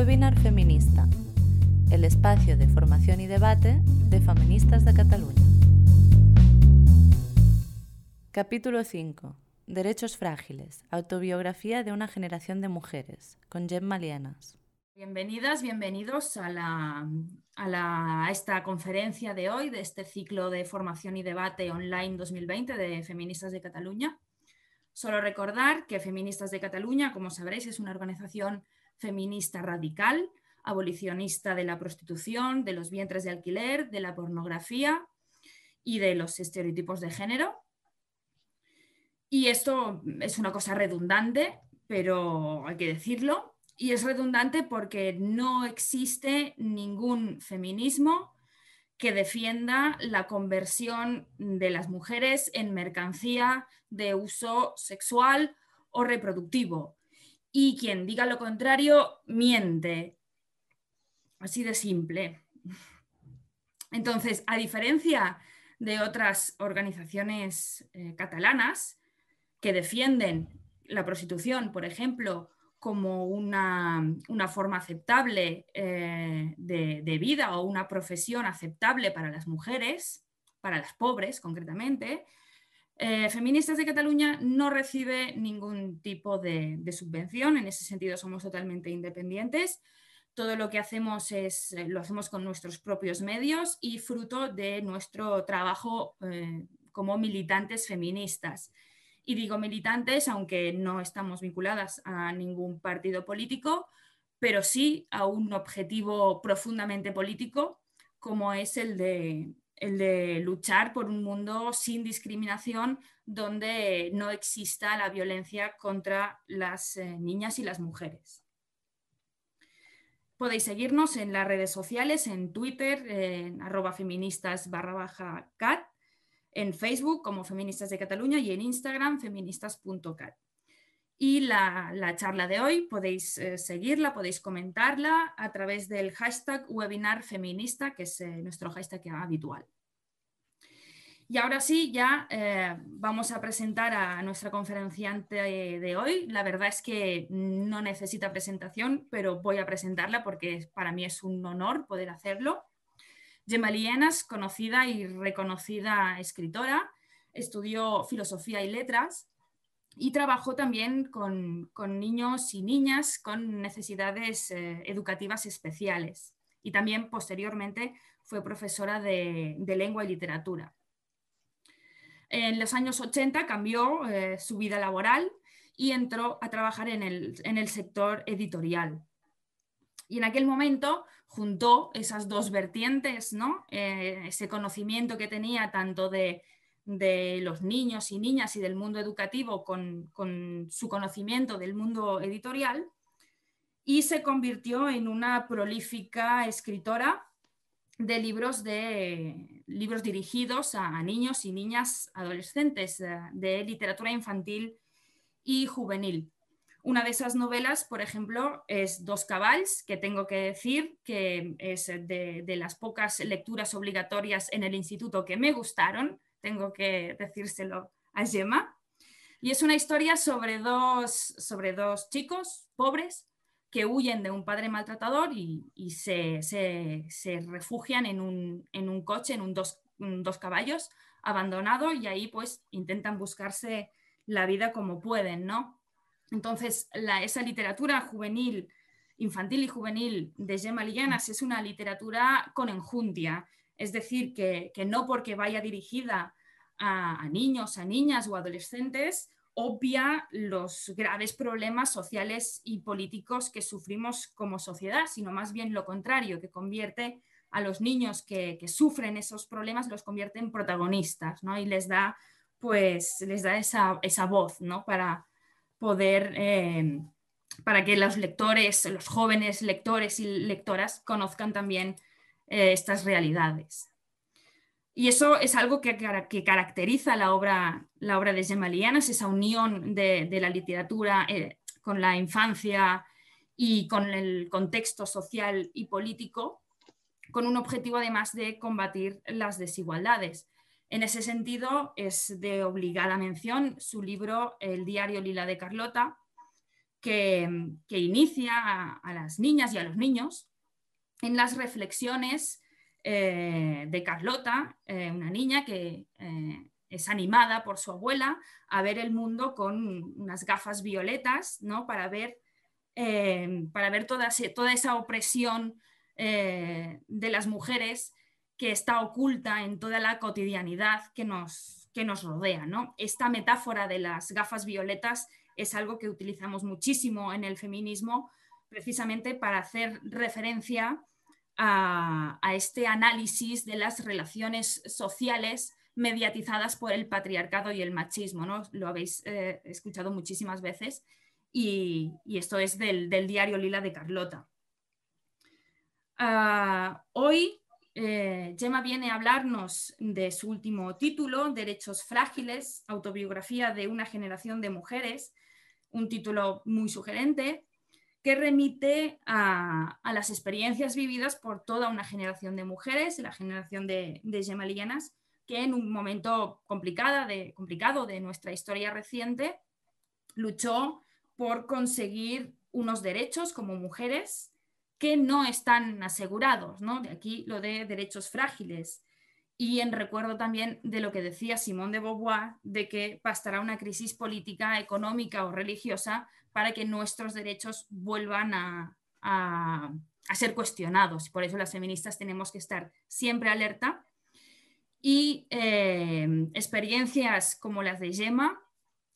Webinar Feminista, el espacio de formación y debate de feministas de Cataluña. Capítulo 5. Derechos frágiles. Autobiografía de una generación de mujeres, con Gemma Lienas. Bienvenidas, bienvenidos a, la, a, esta conferencia de hoy, de este ciclo de formación y debate online 2020 de Feministas de Cataluña. Solo recordar que Feministas de Cataluña, como sabréis, es una organización feminista radical, abolicionista de la prostitución, de los vientres de alquiler, de la pornografía y de los estereotipos de género. Y esto es una cosa redundante, pero hay que decirlo. Y es redundante porque no existe ningún feminismo que defienda la conversión de las mujeres en mercancía de uso sexual o reproductivo. Y quien diga lo contrario, miente. Así de simple. Entonces, a diferencia de otras organizaciones eh, catalanas que defienden la prostitución, por ejemplo, como una, forma aceptable eh, de, vida o una profesión aceptable para las mujeres, para las pobres concretamente, eh, Feministas de Cataluña no recibe ningún tipo de, subvención, en ese sentido somos totalmente independientes. Todo lo que hacemos es, eh, lo hacemos con nuestros propios medios y fruto de nuestro trabajo como militantes feministas. Y digo militantes, aunque no estamos vinculadas a ningún partido político, pero sí a un objetivo profundamente político, como es el de, el de luchar por un mundo sin discriminación, donde no exista la violencia contra las eh, niñas y las mujeres. Podéis seguirnos en las redes sociales, en Twitter, en arroba feministas barra baja cat, en Facebook como Feministas de Cataluña y en Instagram feministas.cat. Y la, charla de hoy podéis eh, seguirla, podéis comentarla a través del hashtag webinar feminista, que es eh, nuestro hashtag habitual. Y ahora sí, ya eh, vamos a presentar a nuestra conferenciante de hoy. La verdad es que no necesita presentación, pero voy a presentarla porque para mí es un honor poder hacerlo. Gemma Lienas, conocida y reconocida escritora, estudió filosofía y letras y trabajó también con, niños y niñas con necesidades eh, educativas especiales. Y también posteriormente fue profesora de, lengua y literatura. En los años 80 cambió eh, su vida laboral y entró a trabajar en el sector editorial. Y en aquel momento juntó esas dos vertientes, ¿no? Eh, ese conocimiento que tenía tanto de, los niños y niñas y del mundo educativo con, su conocimiento del mundo editorial y se convirtió en una prolífica escritora de libros, de, libros dirigidos a, niños y niñas adolescentes, de literatura infantil y juvenil. Una de esas novelas, por ejemplo, es Dos Cabals, que tengo que decir que es de, las pocas lecturas obligatorias en el instituto que me gustaron, tengo que decírselo a Gemma. Y es una historia sobre dos, sobre dos chicos pobres que huyen de un padre maltratador y, se, refugian en un, coche, en un dos, dos, caballos abandonado y ahí pues intentan buscarse la vida como pueden, ¿no? Entonces, esa literatura juvenil, infantil y juvenil de Gemma Lillanas es una literatura con enjundia, es decir, que, no porque vaya dirigida a, niños, a niñas o adolescentes, obvia los graves problemas sociales y políticos que sufrimos como sociedad, sino más bien lo contrario, que convierte a los niños que, sufren esos problemas, los convierte en protagonistas, ¿no? Y les da, pues, les da esa, esa voz, ¿no? Para, poder, eh, para que los lectores, los jóvenes lectores y lectoras conozcan también eh, estas realidades. Y eso es algo que, que, caracteriza la obra, la obra de Gemma Lianas, esa unión de, la literatura eh, con la infancia y con el contexto social y político, con un objetivo además de combatir las desigualdades. En ese sentido, es de obligada mención su libro El diario Lila de Carlota, que, inicia a, las niñas y a los niños en las reflexiones eh, de Carlota, eh, una niña que eh, es animada por su abuela a ver el mundo con unas gafas violetas, ¿no? Para ver, para ver toda, toda, esa opresión de las mujeres que está oculta en toda la cotidianidad que nos, que nos rodea. ¿no? Esta metáfora de las gafas violetas es algo que utilizamos muchísimo en el feminismo precisamente para hacer referencia a, este análisis de las relaciones sociales mediatizadas por el patriarcado y el machismo. ¿no? Lo habéis eh, escuchado muchísimas veces y, esto es del, diario Lila de Carlota. Ah, hoy eh, Gemma viene a hablarnos de su último título, Derechos Frágiles, autobiografía de una generación de mujeres, un título muy sugerente que remite a, las experiencias vividas por toda una generación de mujeres, la generación de, de que en un momento complicado de, complicado de nuestra historia reciente luchó por conseguir unos derechos como mujeres que no están asegurados, ¿no? De aquí lo de derechos frágiles. Y en recuerdo también de lo que decía Simón de Beauvoir, de que bastará una crisis política, económica o religiosa para que nuestros derechos vuelvan a, ser cuestionados. Por eso las feministas tenemos que estar siempre alerta. Y eh, experiencias como las de Gemma,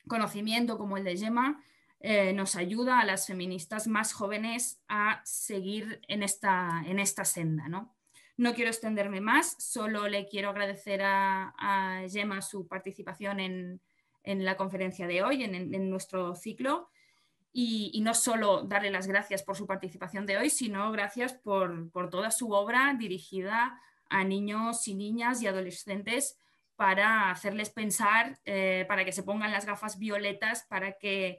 conocimiento como el de Gemma, eh, nos ayuda a las feministas más jóvenes a seguir en esta, en esta senda. ¿no? No quiero extenderme más, solo le quiero agradecer a, Gemma su participación en, la conferencia de hoy, en, nuestro ciclo. Y, no solo darle las gracias por su participación de hoy, sino gracias por, toda su obra dirigida a niños y niñas y adolescentes para hacerles pensar, eh, para que se pongan las gafas violetas, para que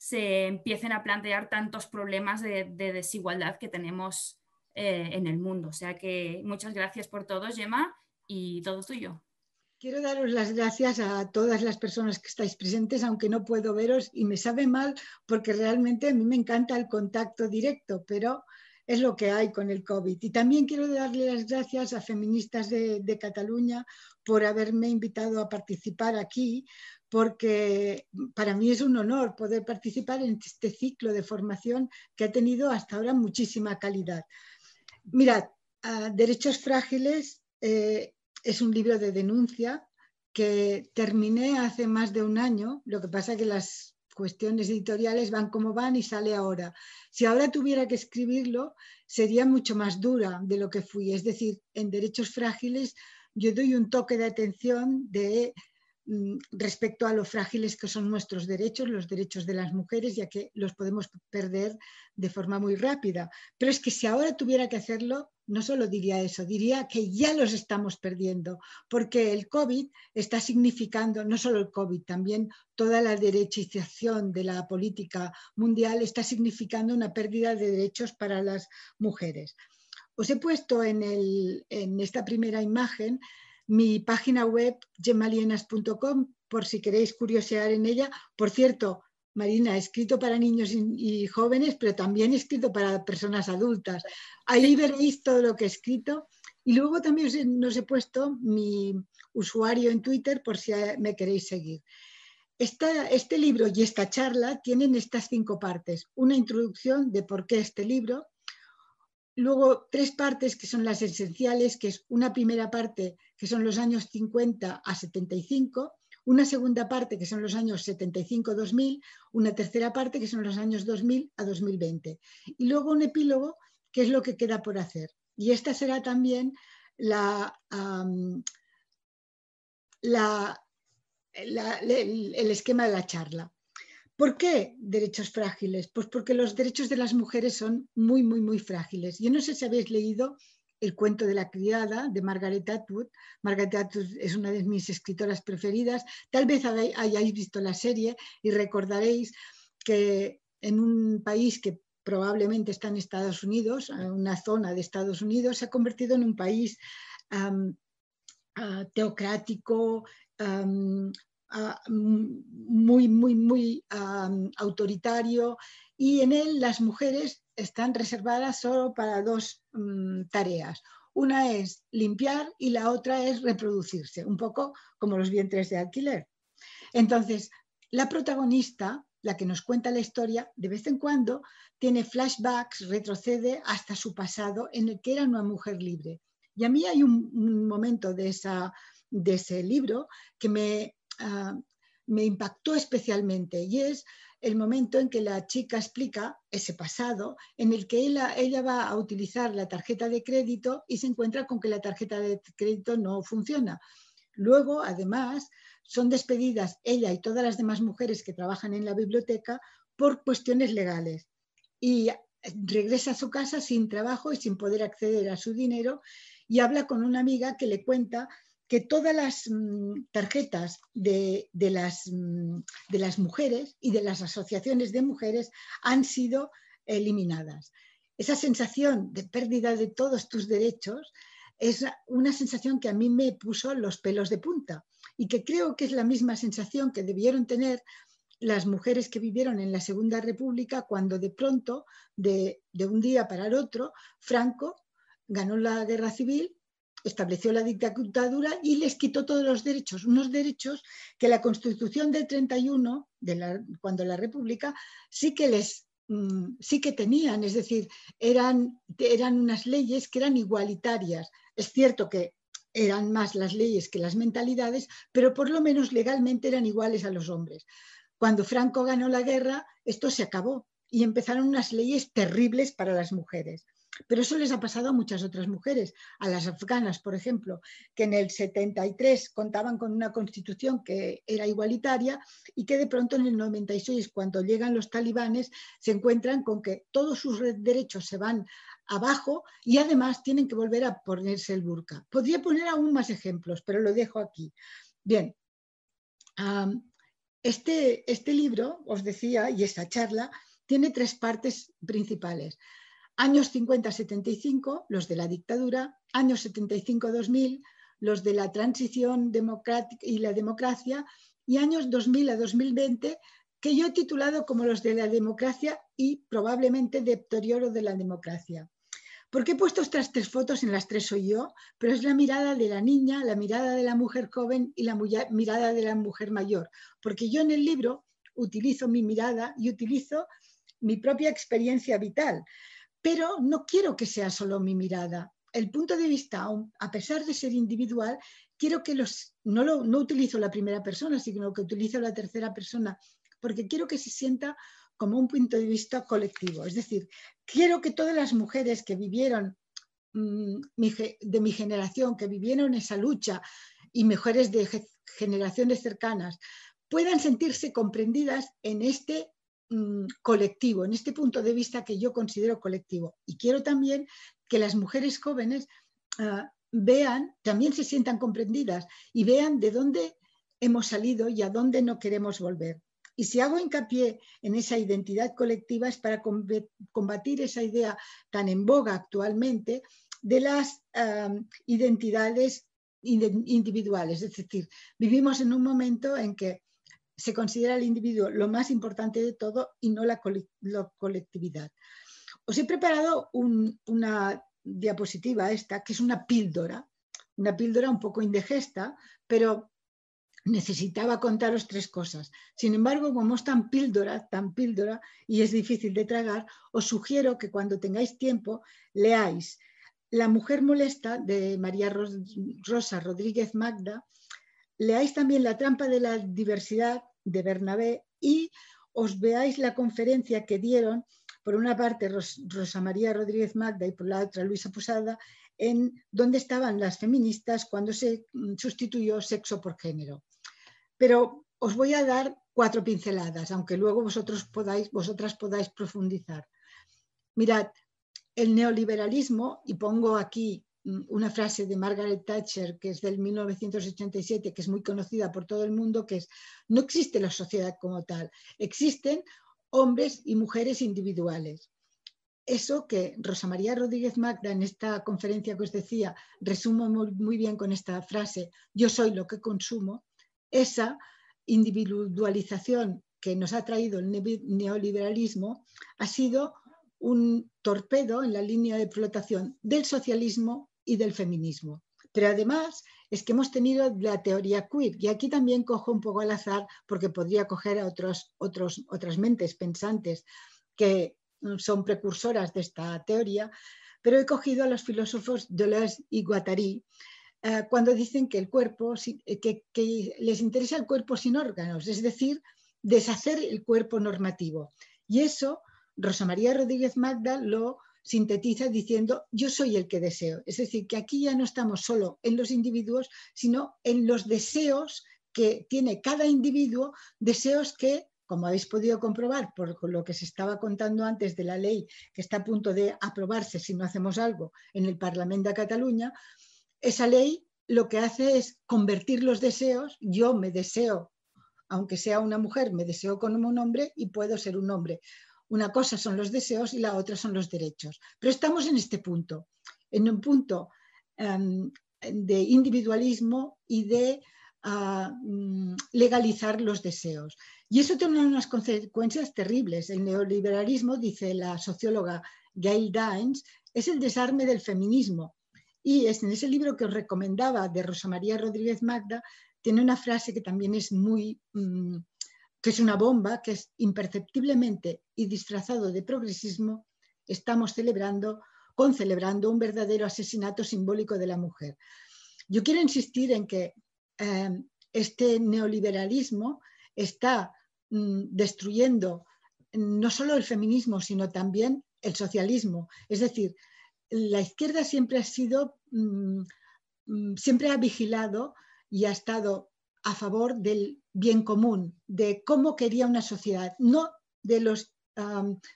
se empiecen a plantear tantos problemas de, desigualdad que tenemos eh, en el mundo. O sea que muchas gracias por todo, Gemma, y todo tuyo. Quiero daros las gracias a todas las personas que estáis presentes, aunque no puedo veros y me sabe mal porque realmente a mí me encanta el contacto directo, pero es lo que hay con el COVID. Y también quiero darle las gracias a feministas de, de Cataluña por haberme invitado a participar aquí, porque para mí es un honor poder participar en este ciclo de formación que ha tenido hasta ahora muchísima calidad. Mirad, Derechos Frágiles eh, es un libro de denuncia que terminé hace más de un año, lo que pasa que las cuestiones editoriales van como van y sale ahora. Si ahora tuviera que escribirlo, sería mucho más dura de lo que fui. Es decir, en Derechos Frágiles yo doy un toque de atención de respecto a lo frágiles que son nuestros derechos, los derechos de las mujeres, ya que los podemos perder de forma muy rápida. Pero es que si ahora tuviera que hacerlo, no solo diría eso, diría que ya los estamos perdiendo, porque el COVID está significando, no solo el COVID, también toda la derechización de la política mundial está significando una pérdida de derechos para las mujeres. Os he puesto en, en esta primera imagen mi página web gemalienas.com por si queréis curiosear en ella. Por cierto, Marina, he escrito para niños y, jóvenes, pero también he escrito para personas adultas. Ahí veréis todo lo que he escrito. Y luego también os he, puesto mi usuario en Twitter por si me queréis seguir. este libro y esta charla tienen estas cinco partes. Una introducción de por qué este libro, Luego, tres partes que son las esenciales, que es una primera parte que son los años 50 a 75, una segunda parte que son los años 75-2000, una tercera parte que son los años 2000 a 2020. Y luego un epílogo que es lo que queda por hacer. Y esta será también la, el esquema de la charla. ¿Por qué derechos frágiles? Pues porque los derechos de las mujeres son muy, muy, muy frágiles. Yo no sé si habéis leído el cuento de la criada de Margaret Atwood. Margaret Atwood es una de mis escritoras preferidas. Tal vez hayáis visto la serie y recordaréis que en un país que probablemente está en Estados Unidos, una zona de Estados Unidos, se ha convertido en un país ah, teocrático, ah, muy, muy, muy autoritario y en él las mujeres están reservadas solo para dos mm, tareas. Una es limpiar y la otra es reproducirse, un poco como los vientres de alquiler. Entonces, la protagonista, la que nos cuenta la historia, de vez en cuando tiene flashbacks, retrocede hasta su pasado en el que era una mujer libre. Y a mí hay un, momento de, esa, de, ese libro que me, ah, me impactó especialmente y es el momento en que la chica explica ese pasado, en el que ella, ella, va a utilizar la tarjeta de crédito y se encuentra con que la tarjeta de crédito no funciona. Luego, además, son despedidas ella y todas las demás mujeres que trabajan en la biblioteca por cuestiones legales. Y regresa a su casa sin trabajo y sin poder acceder a su dinero y habla con una amiga que le cuenta que todas las mm, tarjetas de, las, mm, de, las, mujeres y de las asociaciones de mujeres han sido eliminadas. Esa sensación de pérdida de todos tus derechos es una sensación que a mí me puso los pelos de punta y que creo que es la misma sensación que debieron tener las mujeres que vivieron en la Segunda República cuando de pronto, de, de un día para el otro, Franco ganó la guerra civil estableció la dictadura y les quitó todos los derechos, unos derechos que la Constitución del 31, de cuando la República, sí que les mm, sí que tenían, es decir, eran, eran unas leyes que eran igualitarias. Es cierto que eran más las leyes que las mentalidades, pero por lo menos legalmente eran iguales a los hombres. Cuando Franco ganó la guerra, esto se acabó y empezaron unas leyes terribles para las mujeres. Pero eso les ha pasado a muchas otras mujeres, a las afganas, por ejemplo, que en el 73 contaban con una constitución que era igualitaria y que de pronto en el 96, cuando llegan los talibanes, se encuentran con que todos sus derechos se van abajo y además tienen que volver a ponerse el burka. Podría poner aún más ejemplos, pero lo dejo aquí. Bien, este, este libro, os decía, y esta charla, tiene tres partes principales. Años 50-75, los de la dictadura, años 75-2000, los de la transición democrática y la democracia, y años 2000 a 2020, que yo he titulado como los de la democracia y probablemente deterioro de la democracia. Porque he puesto estas tres fotos, en las tres soy yo, pero es la mirada de la niña, la mirada de la mujer joven y la mirada de la mujer mayor. Porque yo en el libro utilizo mi mirada y utilizo mi propia experiencia vital pero no quiero que sea solo mi mirada. El punto de vista, a pesar de ser individual, quiero que los, no, lo, no utilizo la primera persona, sino que utilizo la tercera persona, porque quiero que se sienta como un punto de vista colectivo. Es decir, quiero que todas las mujeres que vivieron mm, de mi generación, que vivieron esa lucha, y mujeres de generaciones cercanas, puedan sentirse comprendidas en este Mm, colectivo, en este punto de vista que yo considero colectivo. Y quiero también que las mujeres jóvenes ah, vean, también se sientan comprendidas y vean de dónde hemos salido y a dónde no queremos volver. Y si hago hincapié en esa identidad colectiva es para combatir esa idea tan en boga actualmente de las identidades individuales. Es decir, vivimos en un momento en que se considera el individuo lo más importante de todo y no la, colectividad. Os he preparado una diapositiva esta, que es una píldora, una píldora un poco indigesta, pero necesitaba contaros tres cosas. Sin embargo, como es tan píldora, tan píldora y es difícil de tragar, os sugiero que cuando tengáis tiempo leáis La mujer molesta de María Rosa Rodríguez Magda, leáis también La trampa de la diversidad de Bernabé y os veáis la conferencia que dieron, por una parte Rosa María Rodríguez Magda y por la otra Luisa Posada, en dónde estaban las feministas cuando se mm, sustituyó sexo por género. Pero os voy a dar cuatro pinceladas, aunque luego vosotros podáis, vosotras podáis profundizar. Mirad, el neoliberalismo, y pongo aquí una frase de Margaret Thatcher, que es del 1987, que es muy conocida por todo el mundo, que es, no existe la sociedad como tal, existen hombres y mujeres individuales. Eso que Rosa María Rodríguez Magda en esta conferencia que os decía, resumo muy, bien con esta frase, yo soy lo que consumo, esa individualización que nos ha traído el neoliberalismo ha sido un torpedo en la línea de flotación del socialismo y del feminismo. Pero además es que hemos tenido la teoría queer, y aquí también cojo un poco al azar porque podría coger a otros, otros, otras mentes pensantes que son precursoras de esta teoría, pero he cogido a los filósofos Deleuze y Guattari eh, cuando dicen que el cuerpo, eh, que, que les interesa el cuerpo sin órganos, es decir, deshacer el cuerpo normativo. Y eso Rosa María Rodríguez Magda lo sintetiza diciendo yo soy el que deseo. Es decir, que aquí ya no estamos solo en los individuos, sino en los deseos que tiene cada individuo, deseos que, como habéis podido comprobar por lo que se estaba contando antes de la ley que está a punto de aprobarse si no hacemos algo en el Parlamento de Cataluña, esa ley lo que hace es convertir los deseos, yo me deseo, aunque sea una mujer, me deseo como un hombre y puedo ser un hombre. Una cosa son los deseos y la otra son los derechos. Pero estamos en este punto, en un punto em, de individualismo y de ah, mm, legalizar los deseos. Y eso tiene unas consecuencias terribles. El neoliberalismo, dice la socióloga Gail Dines, es el desarme del feminismo. Y es en ese libro que os recomendaba de Rosa María Rodríguez Magda, tiene una frase que también es muy mm, que es una bomba que es imperceptiblemente y disfrazado de progresismo, estamos celebrando, concelebrando un verdadero asesinato simbólico de la mujer. Yo quiero insistir en que em, este neoliberalismo está mm, destruyendo no solo el feminismo, sino también el socialismo. Es decir, la izquierda siempre ha sido, mm, mm, siempre ha vigilado y ha estado a favor del bien común, de cómo quería una sociedad, no de los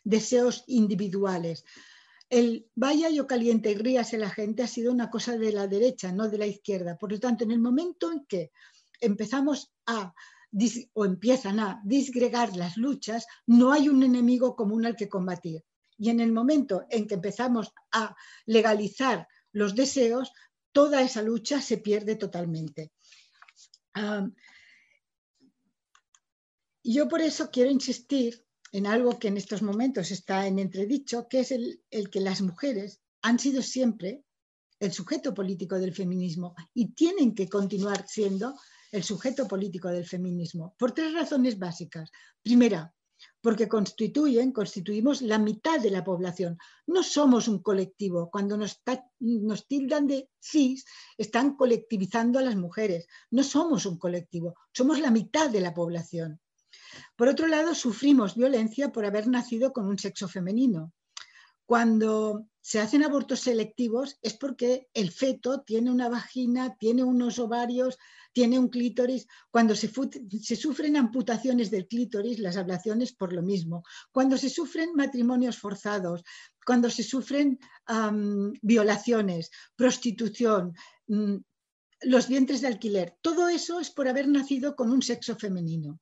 deseos individuales. El vaya yo caliente y ríase la gente ha sido una cosa de la derecha, no de la izquierda. Por lo tanto, en el momento en que empezamos a o empiezan a disgregar las luchas, no hay un enemigo común al que combatir. Y en el momento en que empezamos a legalizar los deseos, toda esa lucha se pierde totalmente yo por eso quiero insistir en algo que en estos momentos está en entredicho, que es el, que las mujeres han sido siempre el sujeto político del feminismo y tienen que continuar siendo el sujeto político del feminismo por tres razones básicas. Primera, porque constituyen, constituimos la mitad de la población. No somos un colectivo. Cuando nos, tildan de cis, están colectivizando a las mujeres. No somos un colectivo, somos la mitad de la población. Por otro lado, sufrimos violencia por haber nacido con un sexo femenino. Cuando se hacen abortos selectivos es porque el feto tiene una vagina, tiene unos ovarios, tiene un clítoris. Cuando se, sufren amputaciones del clítoris, las ablaciones por lo mismo. Cuando se sufren matrimonios forzados, cuando se sufren violaciones, prostitución, mm, los vientres de alquiler, todo eso es por haber nacido con un sexo femenino.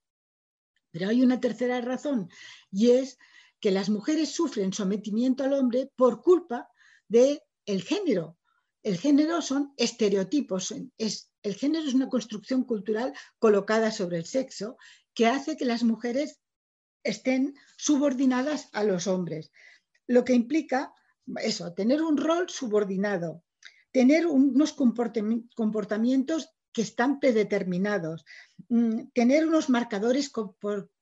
Pero hay una tercera razón y es que las mujeres sufren sometimiento al hombre por culpa del el género. El género son estereotipos. Es, el género es una construcción cultural colocada sobre el sexo que hace que las mujeres estén subordinadas a los hombres. Lo que implica eso, tener un rol subordinado, tener unos comportamientos que están predeterminados, mm, tener unos marcadores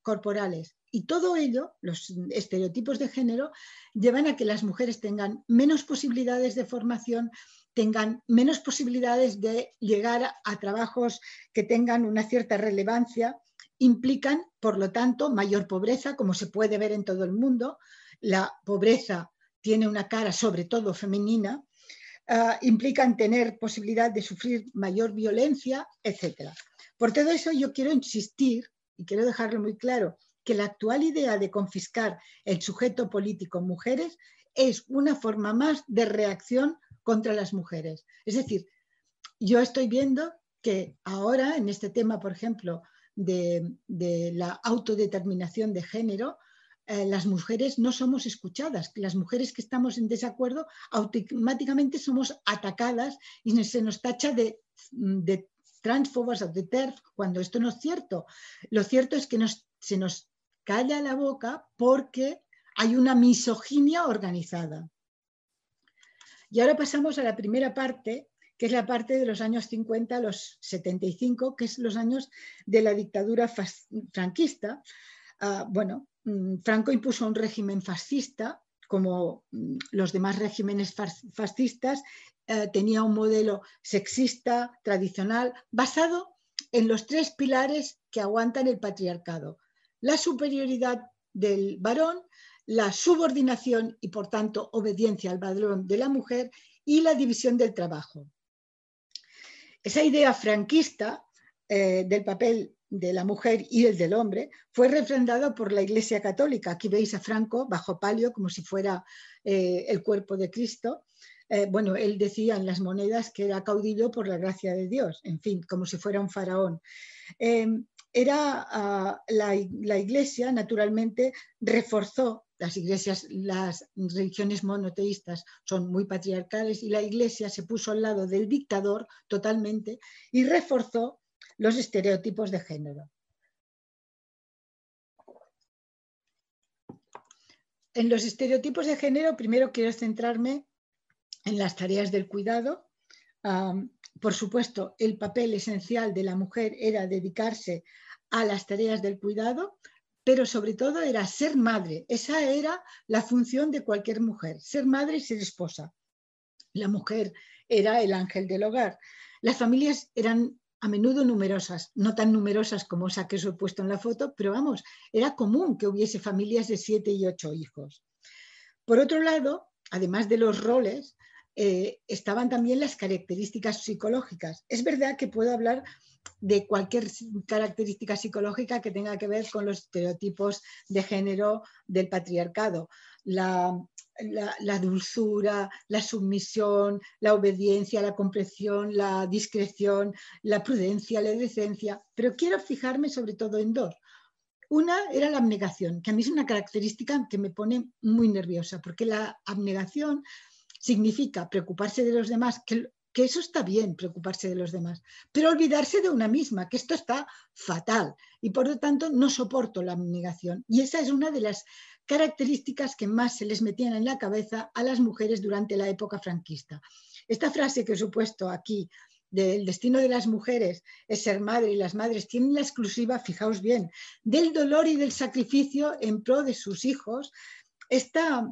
corporales. Y todo ello, los estereotipos de género, llevan a que las mujeres tengan menos posibilidades de formación, tengan menos posibilidades de llegar a, trabajos que tengan una cierta relevancia, implican, por lo tanto, mayor pobreza, como se puede ver en todo el mundo. La pobreza tiene una cara sobre todo femenina, ah, implican tener posibilidad de sufrir mayor violencia, etc. Por todo eso yo quiero insistir, y quiero dejarlo muy claro, que la actual idea de confiscar el sujeto político mujeres es una forma más de reacción contra las mujeres. Es decir, yo estoy viendo que ahora en este tema, por ejemplo, de, la autodeterminación de género, eh, las mujeres no somos escuchadas. Las mujeres que estamos en desacuerdo automáticamente somos atacadas y se nos tacha de transfobas o de TERF, cuando esto no es cierto. Lo cierto es que se nos calla la boca porque hay una misoginia organizada. Y ahora pasamos a la primera parte, que es la parte de los años 50 a los 75, que es los años de la dictadura franquista. Ah, bueno, mm, Franco impuso un régimen fascista, como mm, los demás regímenes fascistas, eh, tenía un modelo sexista, tradicional, basado en los tres pilares que aguantan el patriarcado. La superioridad del varón, la subordinación y por tanto obediencia al varón de la mujer y la división del trabajo. Esa idea franquista eh, del papel de la mujer y el del hombre fue refrendado por la Iglesia Católica. Aquí veis a Franco bajo palio como si fuera eh, el cuerpo de Cristo eh, bueno, él decía en las monedas que era caudillo por la gracia de Dios, en fin, como si fuera un faraón. Era ah, la, iglesia, naturalmente, reforzó las iglesias, las religiones monoteístas son muy patriarcales y la iglesia se puso al lado del dictador totalmente y reforzó los estereotipos de género. En los estereotipos de género, primero quiero centrarme en las tareas del cuidado. Por supuesto, el papel esencial de la mujer era dedicarse a las tareas del cuidado, pero sobre todo era ser madre. Esa era la función de cualquier mujer, ser madre y ser esposa. La mujer era el ángel del hogar. Las familias eran a menudo numerosas, no tan numerosas como esa que os he puesto en la foto, pero vamos, era común que hubiese familias de siete y ocho hijos. Por otro lado, además de los roles, eh, estaban también las características psicológicas. Es verdad que puedo hablar de cualquier característica psicológica que tenga que ver con los estereotipos de género del patriarcado. La, dulzura, la sumisión, la obediencia, la comprensión, la discreción, la prudencia, la decencia, pero quiero fijarme sobre todo en dos. Una era la abnegación, que a mí es una característica que me pone muy nerviosa, porque la abnegación significa preocuparse de los demás, que, que eso está bien, preocuparse de los demás, pero olvidarse de una misma, que esto está fatal y por lo tanto no soporto la abnegación. Y esa es una de las características que más se les metían en la cabeza a las mujeres durante la época franquista. Esta frase que os he puesto aquí del destino de las mujeres es ser madre y las madres tienen la exclusiva, fijaos bien, del dolor y del sacrificio en pro de sus hijos, esta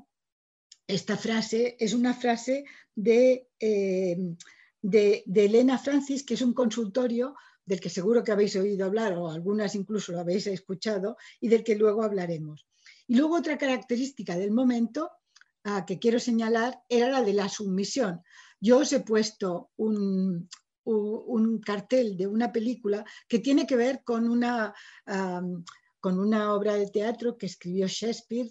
esta frase es una frase eh, de, Elena Francis, que es un consultorio del que seguro que habéis oído hablar o algunas incluso lo habéis escuchado y del que luego hablaremos. Y luego otra característica del momento que quiero señalar era la de la sumisión. Yo os he puesto un, un cartel de una película que tiene que ver con una, con una obra de teatro que escribió Shakespeare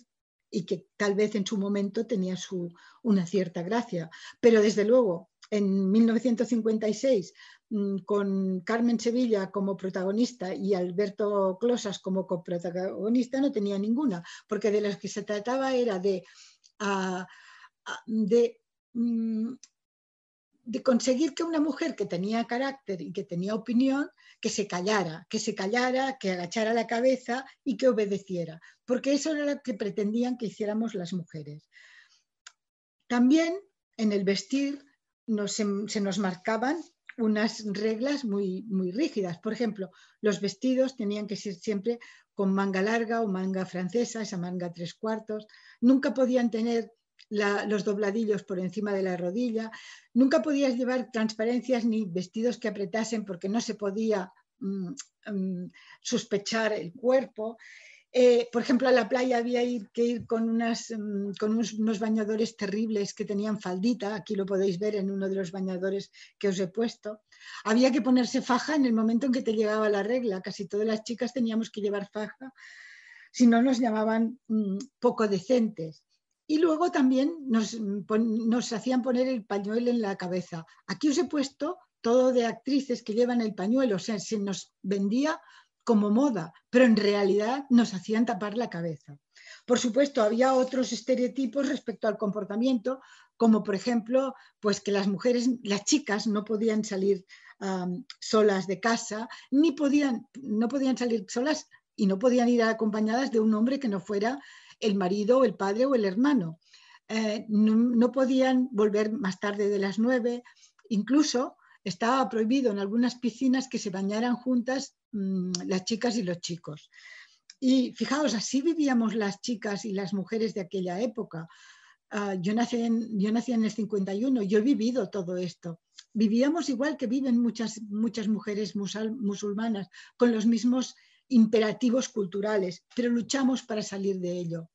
y que tal vez en su momento tenía su, una cierta gracia. Pero desde luego, en 1956, mm, con Carmen Sevilla como protagonista y Alberto Closas como coprotagonista, no tenía ninguna, porque de las que se trataba era de, ah, ah, mm, de conseguir que una mujer que tenía carácter y que tenía opinión, que se callara, que se callara, que agachara la cabeza y que obedeciera, porque eso era lo que pretendían que hiciéramos las mujeres. También en el vestir se, nos marcaban unas reglas muy, muy rígidas. Por ejemplo, los vestidos tenían que ser siempre con manga larga o manga francesa, esa manga tres cuartos. Nunca podían tener los dobladillos por encima de la rodilla. Nunca podías llevar transparencias ni vestidos que apretasen porque no se podía mm, mm, sospechar el cuerpo. Eh, por ejemplo, a la playa había que ir mm, con unos, bañadores terribles que tenían faldita, aquí lo podéis ver en uno de los bañadores que os he puesto. Había que ponerse faja en el momento en que te llegaba la regla, casi todas las chicas teníamos que llevar faja, si no nos llamaban poco decentes. Y luego también nos, hacían poner el pañuelo en la cabeza. Aquí os he puesto todo de actrices que llevan el pañuelo, o sea, se nos vendía como moda, pero en realidad nos hacían tapar la cabeza. Por supuesto, había otros estereotipos respecto al comportamiento, como por ejemplo, pues que las mujeres, las chicas no podían salir solas de casa, ni podían, no podían salir solas y no podían ir acompañadas de un hombre que no fuera el marido, el padre o el hermano. Eh, no, podían volver más tarde de las nueve, incluso estaba prohibido en algunas piscinas que se bañaran juntas mm, las chicas y los chicos. Y fijaos, así vivíamos las chicas y las mujeres de aquella época. Ah, yo, nací en, yo nací en el 51, yo he vivido todo esto. Vivíamos igual que viven muchas, muchas mujeres musulmanas, con los mismos imperativos culturales, pero luchamos para salir de ello.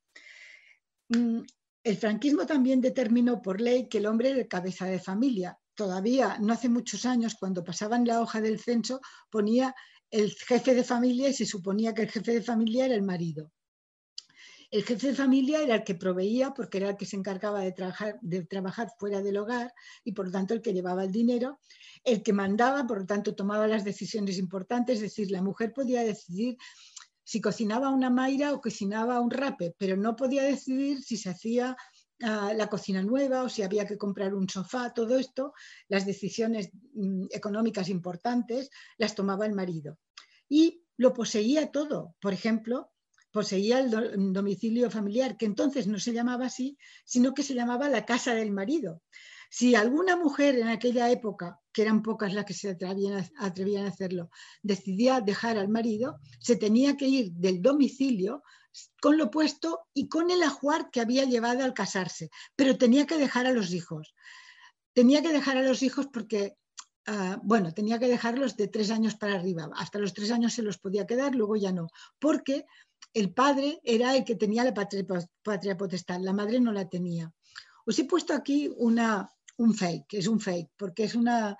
Mm, el franquismo también determinó por ley que el hombre era cabeza de familia. Todavía, no hace muchos años, cuando pasaban la hoja del censo, ponía el jefe de familia y se suponía que el jefe de familia era el marido. El jefe de familia era el que proveía porque era el que se encargaba de trabajar, de trabajar fuera del hogar y por lo tanto el que llevaba el dinero, el que mandaba, por lo tanto tomaba las decisiones importantes, es decir, la mujer podía decidir si cocinaba una maira o cocinaba un rape, pero no podía decidir si se hacía ah, la cocina nueva o si había que comprar un sofá, todo esto, las decisiones mm, económicas importantes las tomaba el marido. Y lo poseía todo. Por ejemplo, poseía el domicilio familiar, que entonces no se llamaba así, sino que se llamaba la casa del marido. Si alguna mujer en aquella época, que eran pocas las que se atrevían a, hacerlo, decidía dejar al marido, se tenía que ir del domicilio con lo puesto y con el ajuar que había llevado al casarse, pero tenía que dejar a los hijos. Tenía que dejar a los hijos porque, ah, bueno, tenía que dejarlos de tres años para arriba. Hasta los tres años se los podía quedar, luego ya no, porque el padre era el que tenía la patria, patria potestad, la madre no la tenía. Os he puesto aquí una, un fake, es un fake, porque es una,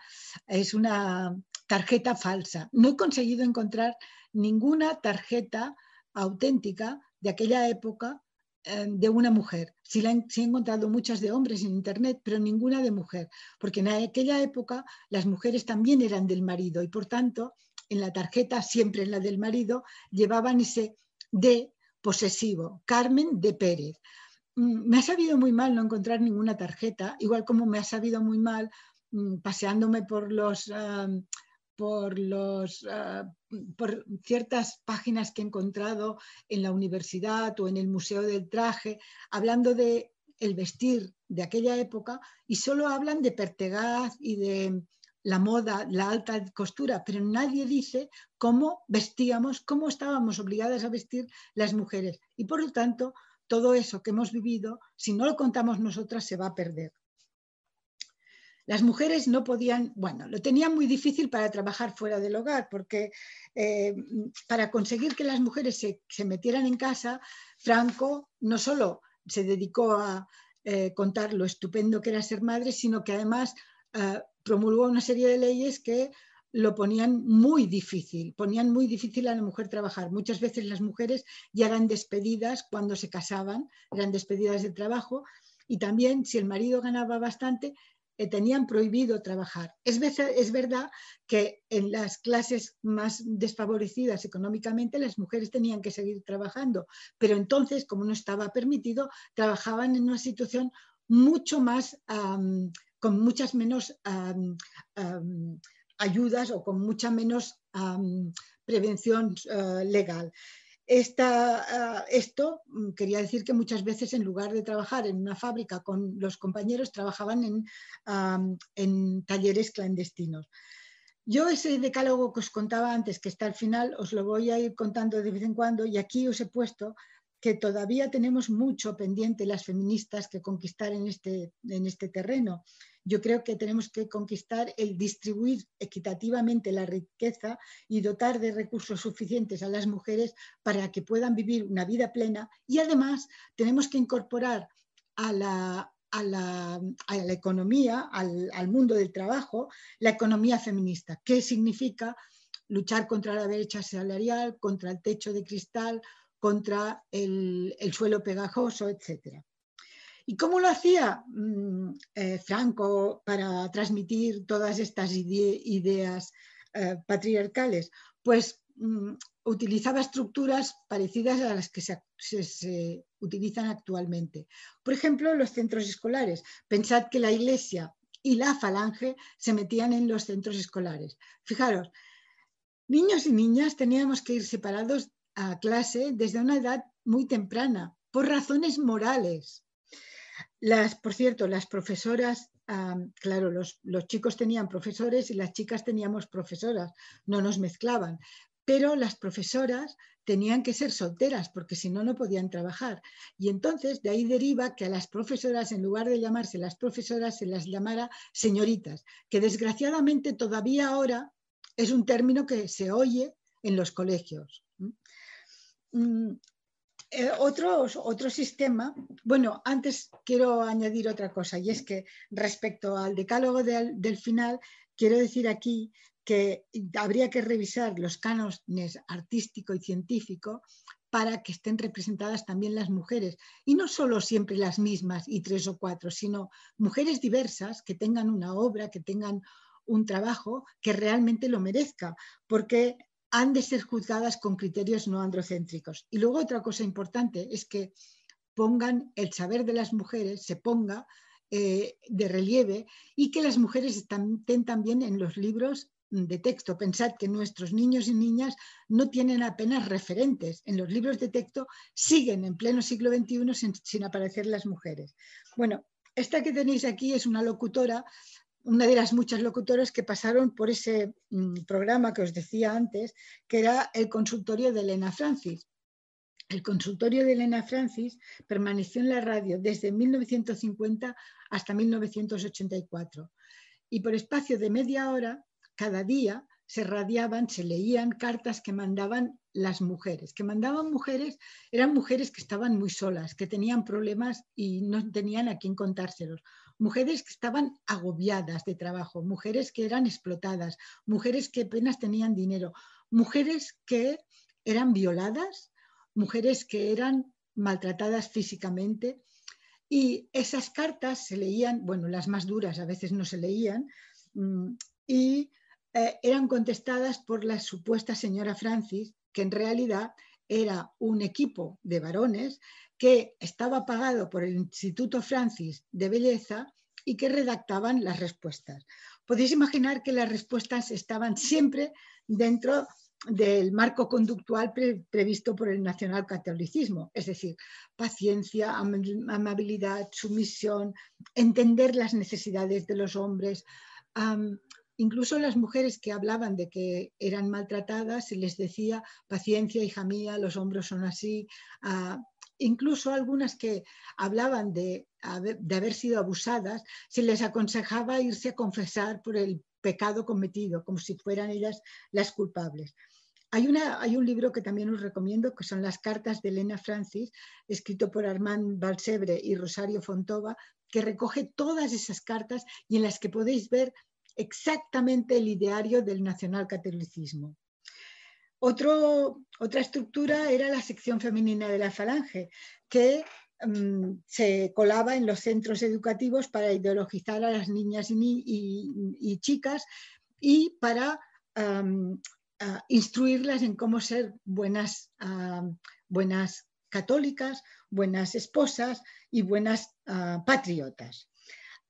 es una tarjeta falsa. No he conseguido encontrar ninguna tarjeta auténtica de aquella época eh, de una mujer. Sí, sí he encontrado muchas de hombres en Internet, pero ninguna de mujer, porque en aquella época las mujeres también eran del marido y por tanto en la tarjeta, siempre en la del marido, llevaban ese de posesivo, Carmen de Pérez. Mm, me ha sabido muy mal no encontrar ninguna tarjeta, igual como me ha sabido muy mal mm, paseándome por los, ah, por, los ah, por ciertas páginas que he encontrado en la universidad o en el Museo del Traje, hablando de el vestir de aquella época y solo hablan de Pertegaz y de la moda, la alta costura, pero nadie dice cómo vestíamos, cómo estábamos obligadas a vestir las mujeres. Y por lo tanto, todo eso que hemos vivido, si no lo contamos nosotras, se va a perder. Las mujeres no podían, bueno, lo tenían muy difícil para trabajar fuera del hogar, porque eh, para conseguir que las mujeres se, metieran en casa, Franco no solo se dedicó a eh, contar lo estupendo que era ser madre, sino que además eh, promulgó una serie de leyes que lo ponían muy difícil, ponían muy difícil a la mujer trabajar. Muchas veces las mujeres ya eran despedidas cuando se casaban, eran despedidas del trabajo y también si el marido ganaba bastante, eh, tenían prohibido trabajar. Es, es verdad que en las clases más desfavorecidas económicamente las mujeres tenían que seguir trabajando, pero entonces, como no estaba permitido, trabajaban en una situación mucho más, con muchas menos ayudas o con mucha menos prevención eh, legal. Ah, esto mm, quería decir que muchas veces en lugar de trabajar en una fábrica con los compañeros, trabajaban en, en talleres clandestinos. Yo ese decálogo que os contaba antes, que está al final, os lo voy a ir contando de vez en cuando y aquí os he puesto que todavía tenemos mucho pendiente las feministas que conquistar en este, en este terreno. Yo creo que tenemos que conquistar el distribuir equitativamente la riqueza y dotar de recursos suficientes a las mujeres para que puedan vivir una vida plena y además tenemos que incorporar a la, economía, al, mundo del trabajo, la economía feminista. ¿Qué significa luchar contra la brecha salarial, contra el techo de cristal, contra el, suelo pegajoso, etc. ¿Y cómo lo hacía mm, eh, Franco para transmitir todas estas ideas eh, patriarcales? Pues mm, utilizaba estructuras parecidas a las que se, utilizan actualmente. Por ejemplo, los centros escolares. Pensad que la Iglesia y la falange se metían en los centros escolares. Fijaros, niños y niñas teníamos que ir separados a clase desde una edad muy temprana, por razones morales. Las, por cierto, las profesoras, claro, los, los chicos tenían profesores y las chicas teníamos profesoras, no nos mezclaban, pero las profesoras tenían que ser solteras porque si no, no podían trabajar. Y entonces de ahí deriva que a las profesoras, en lugar de llamarse las profesoras, se las llamara señoritas, que desgraciadamente todavía ahora es un término que se oye en los colegios. Eh, otro, otro sistema, bueno, antes quiero añadir otra cosa y es que respecto al decálogo del final, quiero decir aquí que habría que revisar los cánones artístico y científico para que estén representadas también las mujeres. Y no solo siempre las mismas y tres o cuatro, sino mujeres diversas que tengan una obra, que tengan un trabajo que realmente lo merezca, porque han de ser juzgadas con criterios no androcéntricos. Y luego otra cosa importante es que pongan el saber de las mujeres, se ponga eh, de relieve y que las mujeres estén también en los libros de texto. Pensad que nuestros niños y niñas no tienen apenas referentes. En los libros de texto siguen en pleno siglo XXI sin, sin aparecer las mujeres. Bueno, esta que tenéis aquí es una locutora una de las muchas locutoras que pasaron por ese mm, programa que os decía antes, que era el consultorio de Elena Francis. El consultorio de Elena Francis permaneció en la radio desde 1950 hasta 1984 y por espacio de media hora cada día se radiaban, se leían cartas que mandaban las mujeres. Que mandaban mujeres, eran mujeres que estaban muy solas, que tenían problemas y no tenían a quién contárselos mujeres que estaban agobiadas de trabajo, mujeres que eran explotadas, mujeres que apenas tenían dinero, mujeres que eran violadas, mujeres que eran maltratadas físicamente. Y esas cartas se leían, bueno, las más duras a veces no se leían, mm, y eh, eran contestadas por la supuesta señora Francis, que en realidad era un equipo de varones que estaba pagado por el Instituto Francis de Belleza y que redactaban las respuestas. Podéis imaginar que las respuestas estaban siempre dentro del marco conductual previsto por el nacionalcatolicismo, es decir, paciencia, amabilidad, sumisión, entender las necesidades de los hombres. incluso las mujeres que hablaban de que eran maltratadas, se les decía paciencia, hija mía, los hombros son así, incluso algunas que hablaban de, haber sido abusadas, se les aconsejaba irse a confesar por el pecado cometido, como si fueran ellas las culpables. Hay, una, hay, un libro que también os recomiendo, que son las cartas de Elena Francis, escrito por Armand Balsebre y Rosario Fontova, que recoge todas esas cartas y en las que podéis ver exactamente el ideario del nacionalcatolicismo otra estructura era la sección femenina de la falange, que mm, se colaba en los centros educativos para ideologizar a las niñas y, chicas y para instruirlas en cómo ser buenas, buenas católicas, buenas esposas y buenas ah, patriotas.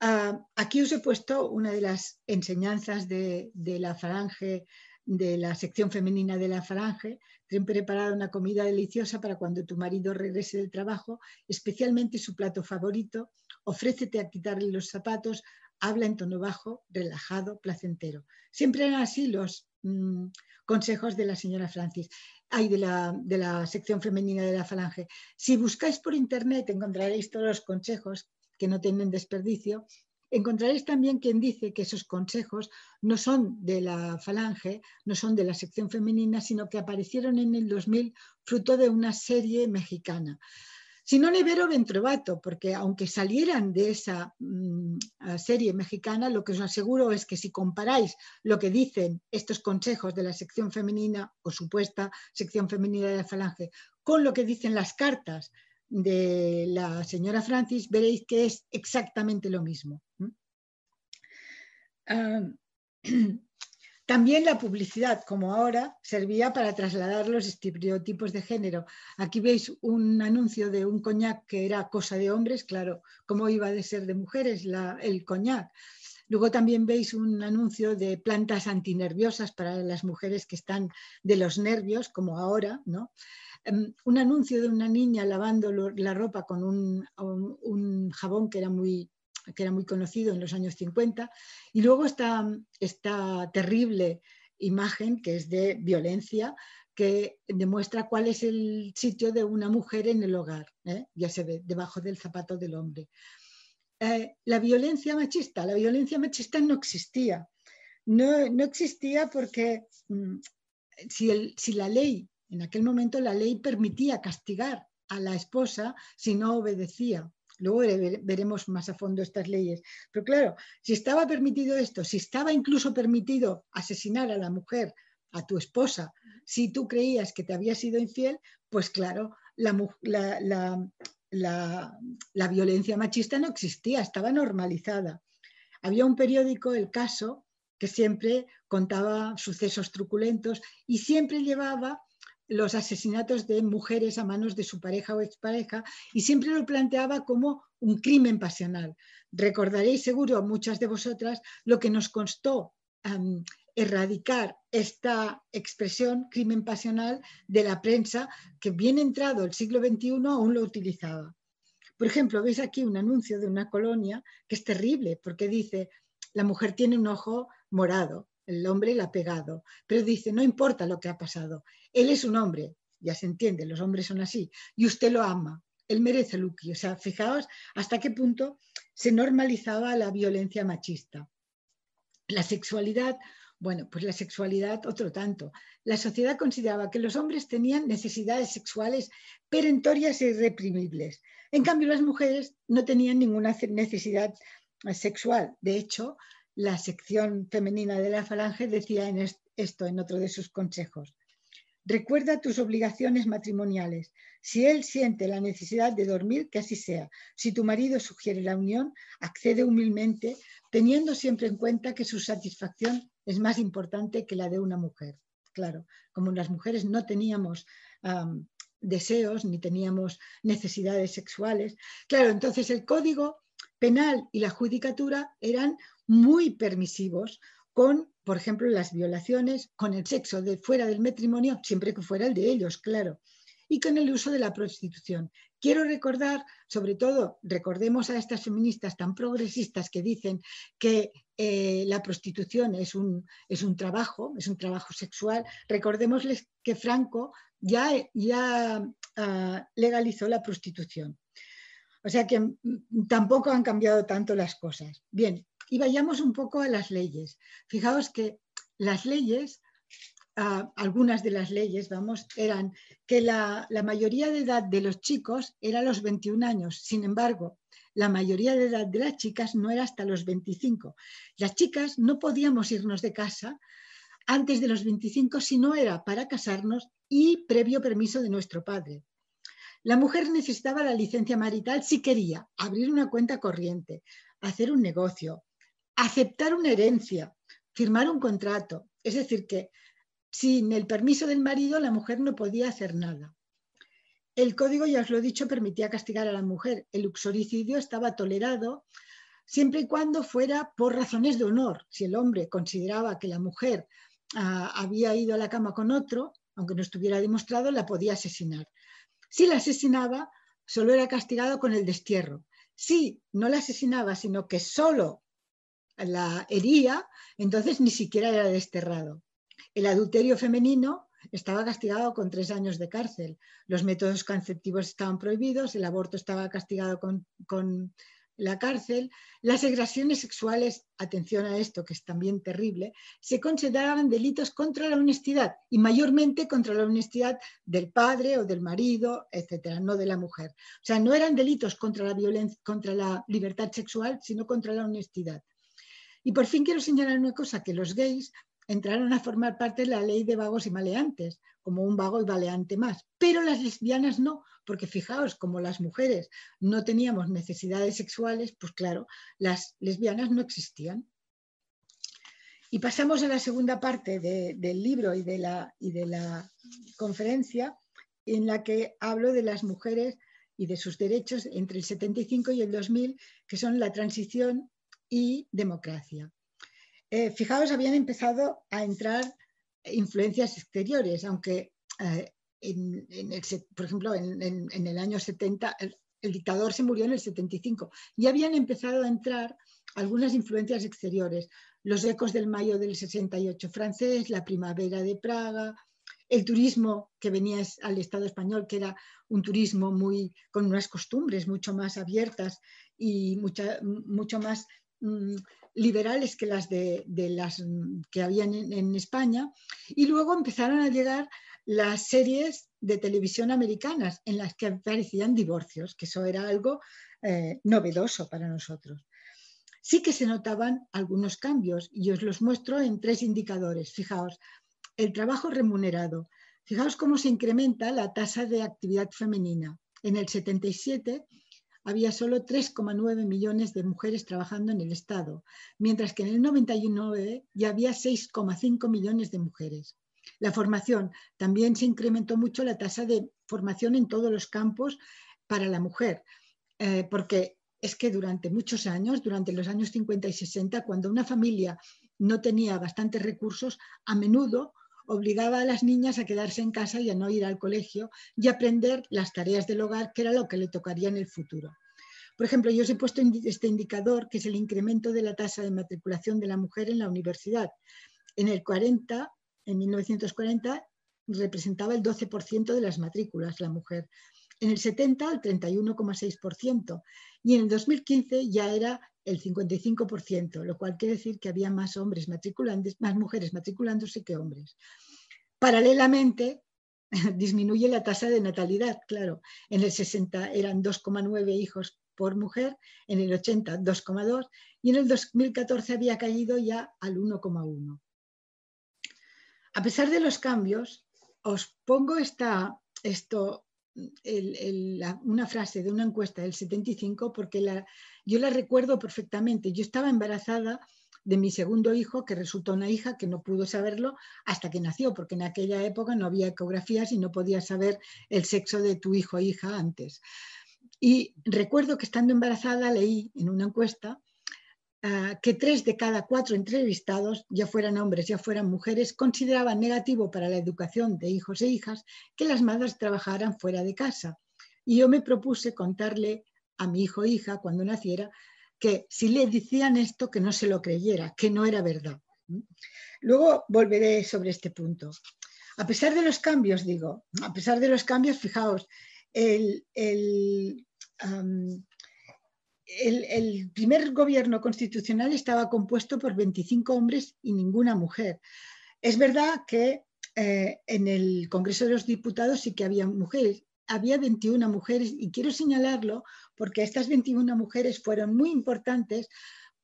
Ah, aquí os he puesto una de las enseñanzas de, de la falange de la sección femenina de la falange, ten preparada una comida deliciosa para cuando tu marido regrese del trabajo, especialmente su plato favorito, ofrécete a quitarle los zapatos, habla en tono bajo, relajado, placentero. Siempre eran así los mm, consejos de la señora Francis, hay de la, de la sección femenina de la falange. Si buscáis por internet encontraréis todos los consejos que no tienen desperdicio Encontraréis también quien dice que esos consejos no son de la falange, no son de la sección femenina, sino que aparecieron en el 2000 fruto de una serie mexicana. Si no Nevero Ventrovato, porque aunque salieran de esa mm, serie mexicana, lo que os aseguro es que si comparáis lo que dicen estos consejos de la sección femenina o supuesta sección femenina de la falange con lo que dicen las cartas de la señora Francis, veréis que es exactamente lo mismo. Ah, también la publicidad, como ahora, servía para trasladar los estereotipos de género. Aquí veis un anuncio de un coñac que era cosa de hombres, claro, ¿cómo iba a ser de mujeres el coñac? Luego también veis un anuncio de plantas antinerviosas para las mujeres que están de los nervios, como ahora, ¿no? Em, un anuncio de una niña lavando la ropa con un, jabón que era, muy, que era muy conocido en los años 50. Y luego esta, esta terrible imagen que es de violencia que demuestra cuál es el sitio de una mujer en el hogar. ¿eh? Ya se ve debajo del zapato del hombre. Eh, la violencia machista, la violencia machista no existía. No, existía porque mm, si, si la ley en aquel momento la ley permitía castigar a la esposa si no obedecía. Luego veremos más a fondo estas leyes. Pero claro, si estaba permitido esto, si estaba incluso permitido asesinar a la mujer, a tu esposa, si tú creías que te había sido infiel, pues claro, la, la violencia machista no existía, estaba normalizada. Había un periódico, El Caso, que siempre contaba sucesos truculentos y siempre llevaba los asesinatos de mujeres a manos de su pareja o expareja y siempre lo planteaba como un crimen pasional. Recordaréis seguro muchas de vosotras lo que nos costó erradicar esta expresión crimen pasional de la prensa que bien entrado el siglo XXI aún lo utilizaba. Por ejemplo, veis aquí un anuncio de una colonia que es terrible porque dice, la mujer tiene un ojo morado, el hombre le ha pegado, pero dice, no importa lo que ha pasado, él es un hombre, ya se entiende, los hombres son así, y usted lo ama, él merece Lucky. O sea, fijaos hasta qué punto se normalizaba la violencia machista. La sexualidad, bueno, pues la sexualidad otro tanto. La sociedad consideraba que los hombres tenían necesidades sexuales perentorias e irreprimibles. En cambio, las mujeres no tenían ninguna necesidad sexual. De hecho, la sección femenina de la falange decía en esto en otro de sus consejos. Recuerda tus obligaciones matrimoniales. Si él siente la necesidad de dormir, que así sea. Si tu marido sugiere la unión, accede humildemente, teniendo siempre en cuenta que su satisfacción es más importante que la de una mujer. Claro, como las mujeres no teníamos deseos ni teníamos necesidades sexuales. Claro, entonces el código penal y la judicatura eran muy permisivos con por ejemplo, las violaciones con el sexo fuera del matrimonio, siempre que fuera el de ellos, claro, y con el uso de la prostitución. Quiero recordar, sobre todo, recordemos a estas feministas tan progresistas que dicen que eh, la prostitución es un, es un trabajo, es un trabajo sexual, recordémosles que Franco ya, ya ah, legalizó la prostitución. O sea que mm, tampoco han cambiado tanto las cosas. Bien, y vayamos un poco a las leyes. Fijaos que las leyes, ah, algunas de las leyes, vamos, eran que la, mayoría de edad de los chicos era los 21 años. Sin embargo, la mayoría de edad de las chicas no era hasta los 25. Las chicas no podíamos irnos de casa antes de los 25 si no era para casarnos y previo permiso de nuestro padre. La mujer necesitaba la licencia marital si quería abrir una cuenta corriente, hacer un negocio, aceptar una herencia, firmar un contrato. Es decir, que sin el permiso del marido la mujer no podía hacer nada. El código, ya os lo he dicho, permitía castigar a la mujer. El uxoricidio estaba tolerado siempre y cuando fuera por razones de honor. Si el hombre consideraba que la mujer ah, había ido a la cama con otro, aunque no estuviera demostrado, la podía asesinar. Si la asesinaba, solo era castigado con el destierro. Si no la asesinaba, sino que solo la hería, entonces ni siquiera era desterrado. El adulterio femenino estaba castigado con tres años de cárcel. Los métodos conceptivos estaban prohibidos, el aborto estaba castigado con, con la cárcel. Las agresiones sexuales, atención a esto que es también terrible, se consideraban delitos contra la honestidad y mayormente contra la honestidad del padre o del marido, etcétera, no de la mujer. O sea, no eran delitos contra la violencia, contra la libertad sexual, sino contra la honestidad. Y por fin quiero señalar una cosa, que los gays entraron a formar parte de la ley de vagos y maleantes, como un vago y maleante más. Pero las lesbianas no, porque fijaos, como las mujeres no teníamos necesidades sexuales, pues claro, las lesbianas no existían. Y pasamos a la segunda parte del libro y de, la, y de la conferencia, en la que hablo de las mujeres y de sus derechos entre el 75 y el 2000, que son la transición y democracia. Eh, fijaos, habían empezado a entrar influencias exteriores, aunque eh, por ejemplo, en, el año 70, el, dictador se murió en el 75, y habían empezado a entrar algunas influencias exteriores, los ecos del mayo del 68 francés, la primavera de Praga, el turismo que venía al Estado español, que era un turismo muy, con unas costumbres mucho más abiertas y mucho más mm, liberales que las de, las que habían en, España. Y luego empezaron a llegar las series de televisión americanas en las que aparecían divorcios, que eso era algo eh, novedoso para nosotros. Sí que se notaban algunos cambios y os los muestro en tres indicadores. Fijaos, el trabajo remunerado. Fijaos cómo se incrementa la tasa de actividad femenina. En el 77 había solo 3,9 millones de mujeres trabajando en el Estado, mientras que en el 99 ya había 6,5 millones de mujeres. La formación, también se incrementó mucho la tasa de formación en todos los campos para la mujer, eh, porque es que durante muchos años, durante los años 50 y 60, cuando una familia no tenía bastantes recursos, a menudo obligaba a las niñas a quedarse en casa y a no ir al colegio y aprender las tareas del hogar, que era lo que le tocaría en el futuro. Por ejemplo, yo os he puesto este indicador, que es el incremento de la tasa de matriculación de la mujer en la universidad. En el 40, en 1940, representaba el 12% de las matrículas la mujer. En el 70, el 31,6%. Y en el 2015 ya era el 55%, lo cual quiere decir que había más hombres matriculantes, más mujeres matriculándose que hombres. Paralelamente, disminuye la tasa de natalidad, claro. En el 60 eran 2,9 hijos por mujer, en el 80 2,2 y en el 2014 había caído ya al 1,1. A pesar de los cambios, os pongo esta, esto, una frase de una encuesta del 75 porque yo la recuerdo perfectamente. Yo estaba embarazada de mi segundo hijo, que resultó una hija que no pudo saberlo hasta que nació, porque en aquella época no había ecografías y no podías saber el sexo de tu hijo o hija antes. Y recuerdo que estando embarazada leí en una encuesta que tres de cada cuatro entrevistados, ya fueran hombres, ya fueran mujeres, consideraban negativo para la educación de hijos e hijas que las madres trabajaran fuera de casa. Y yo me propuse contarle a mi hijo o hija cuando naciera que si le decían esto, que no se lo creyera, que no era verdad. Luego volveré sobre este punto. A pesar de los cambios, digo, a pesar de los cambios, fijaos, el, el, primer gobierno constitucional estaba compuesto por 25 hombres y ninguna mujer. Es verdad que eh, en el Congreso de los Diputados sí que había mujeres, había 21 mujeres y quiero señalarlo porque estas 21 mujeres fueron muy importantes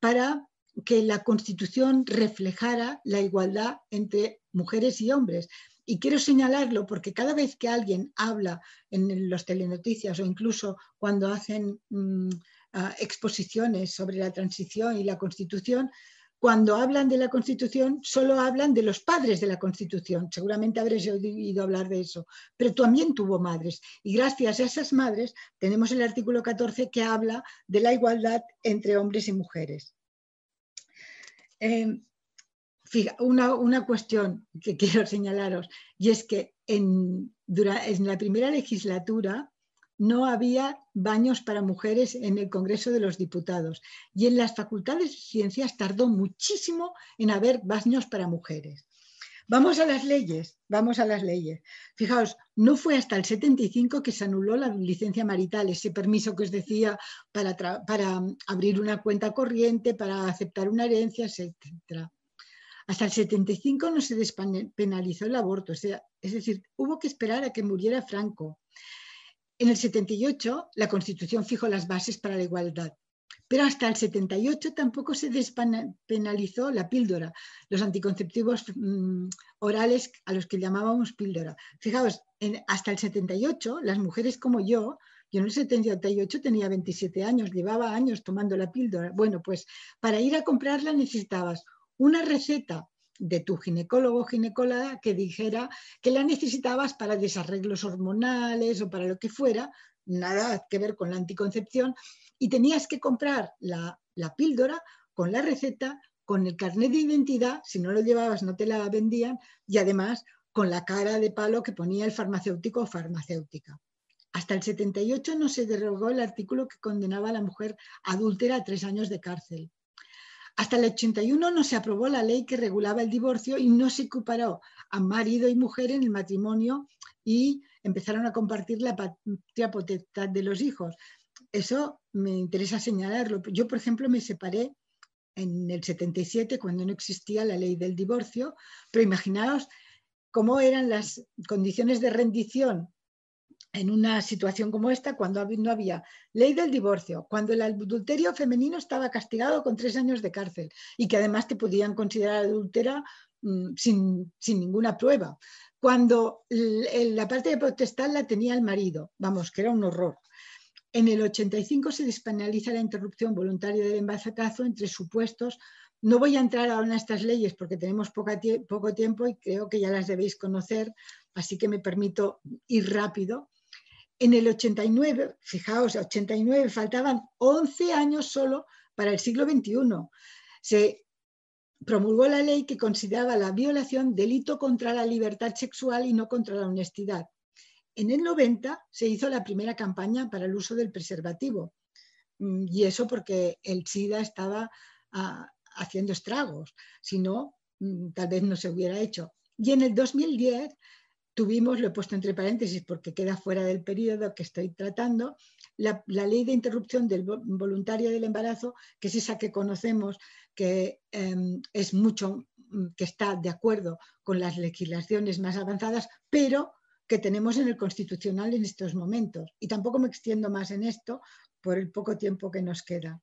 para que la Constitución reflejara la igualdad entre mujeres y hombres. Y quiero señalarlo porque cada vez que alguien habla en los telenoticias o incluso cuando hacen mm, exposiciones sobre la transición y la Constitución, cuando hablan de la Constitución, solo hablan de los padres de la Constitución. Seguramente habréis oído hablar de eso, pero también tuvo madres. Y gracias a esas madres tenemos el artículo 14 que habla de la igualdad entre hombres y mujeres. Em, una, cuestión que quiero señalaros, y es que en, en la primera legislatura no había baños para mujeres en el Congreso de los Diputados y en las facultades de ciencias tardó muchísimo en haber baños para mujeres. Vamos a las leyes, vamos a las leyes. Fijaos, no fue hasta el 75 que se anuló la licencia marital, ese permiso que os decía para, para abrir una cuenta corriente, para aceptar una herencia, etc. Hasta el 75 no se despenalizó el aborto, es decir, hubo que esperar a que muriera Franco. En el 78 la Constitución fijó las bases para la igualdad, pero hasta el 78 tampoco se despenalizó la píldora, los anticonceptivos mm, orales a los que llamábamos píldora. Fijaos, hasta el 78 las mujeres como yo, yo en el 78 tenía 27 años, llevaba años tomando la píldora. Bueno, pues para ir a comprarla necesitabas una receta de tu ginecólogo o ginecóloga que dijera que la necesitabas para desarreglos hormonales o para lo que fuera, nada que ver con la anticoncepción, y tenías que comprar la, píldora con la receta, con el carnet de identidad, si no lo llevabas no te la vendían, y además con la cara de palo que ponía el farmacéutico o farmacéutica. Hasta el 78 no se derogó el artículo que condenaba a la mujer adúltera a tres años de cárcel. Hasta el 81 no se aprobó la ley que regulaba el divorcio y no se equiparó a marido y mujer en el matrimonio y empezaron a compartir la patria potestad de los hijos. Eso me interesa señalarlo. Yo, por ejemplo, me separé en el 77 cuando no existía la ley del divorcio, pero imaginaos cómo eran las condiciones de rendición en una situación como esta cuando no había ley del divorcio, cuando el adulterio femenino estaba castigado con tres años de cárcel y que además te podían considerar adúltera mm, sin, sin, ninguna prueba, cuando la parte de potestad la tenía el marido, vamos, que era un horror. En el 85 se despenaliza la interrupción voluntaria del embarazo entre supuestos. No voy a entrar ahora en estas leyes porque tenemos poco tiempo y creo que ya las debéis conocer, así que me permito ir rápido. En el 89, fijaos, 89 faltaban 11 años solo para el siglo XXI. Se promulgó la ley que consideraba la violación delito contra la libertad sexual y no contra la honestidad. En el 90 se hizo la primera campaña para el uso del preservativo. Mm, y eso porque el SIDA estaba ah, haciendo estragos. Si no, mm, tal vez no se hubiera hecho. Y en el 2010 tuvimos, lo he puesto entre paréntesis porque queda fuera del periodo que estoy tratando, la, ley de interrupción del voluntario del embarazo, que es esa que conocemos, que em, es mucho, mm, que está de acuerdo con las legislaciones más avanzadas, pero que tenemos en el constitucional en estos momentos. Y tampoco me extiendo más en esto por el poco tiempo que nos queda.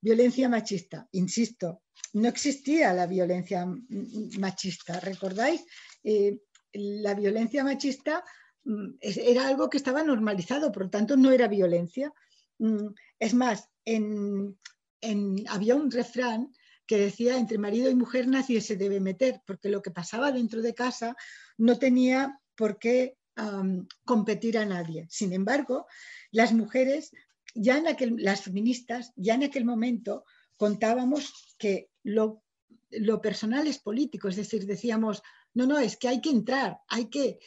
Violencia machista, insisto, no existía la violencia machista, ¿recordáis? Eh, la violencia machista mm, era algo que estaba normalizado, por lo tanto no era violencia. Mm, es más, había un refrán que decía entre marido y mujer nadie se debe meter, porque lo que pasaba dentro de casa no tenía por qué competir a nadie. Sin embargo, las mujeres, ya en aquel, las feministas, ya en aquel momento contábamos que lo, lo personal es político, es decir, decíamos, no, no, es que hay que entrar, hay que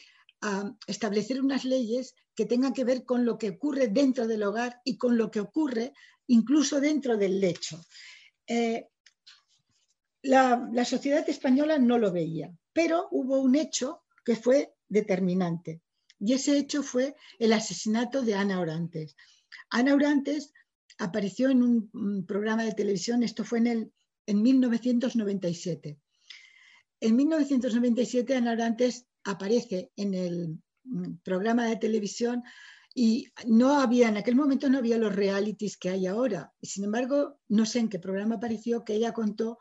establecer unas leyes que tengan que ver con lo que ocurre dentro del hogar y con lo que ocurre incluso dentro del lecho. Eh, la, la, sociedad española no lo veía, pero hubo un hecho que fue determinante y ese hecho fue el asesinato de Ana Orantes. Ana Orantes apareció en un, programa de televisión, esto fue en, el, en 1997. En 1997 Ana Orantes aparece en el mm, programa de televisión y no había, en aquel momento no había los realities que hay ahora. Sin embargo, no sé en qué programa apareció que ella contó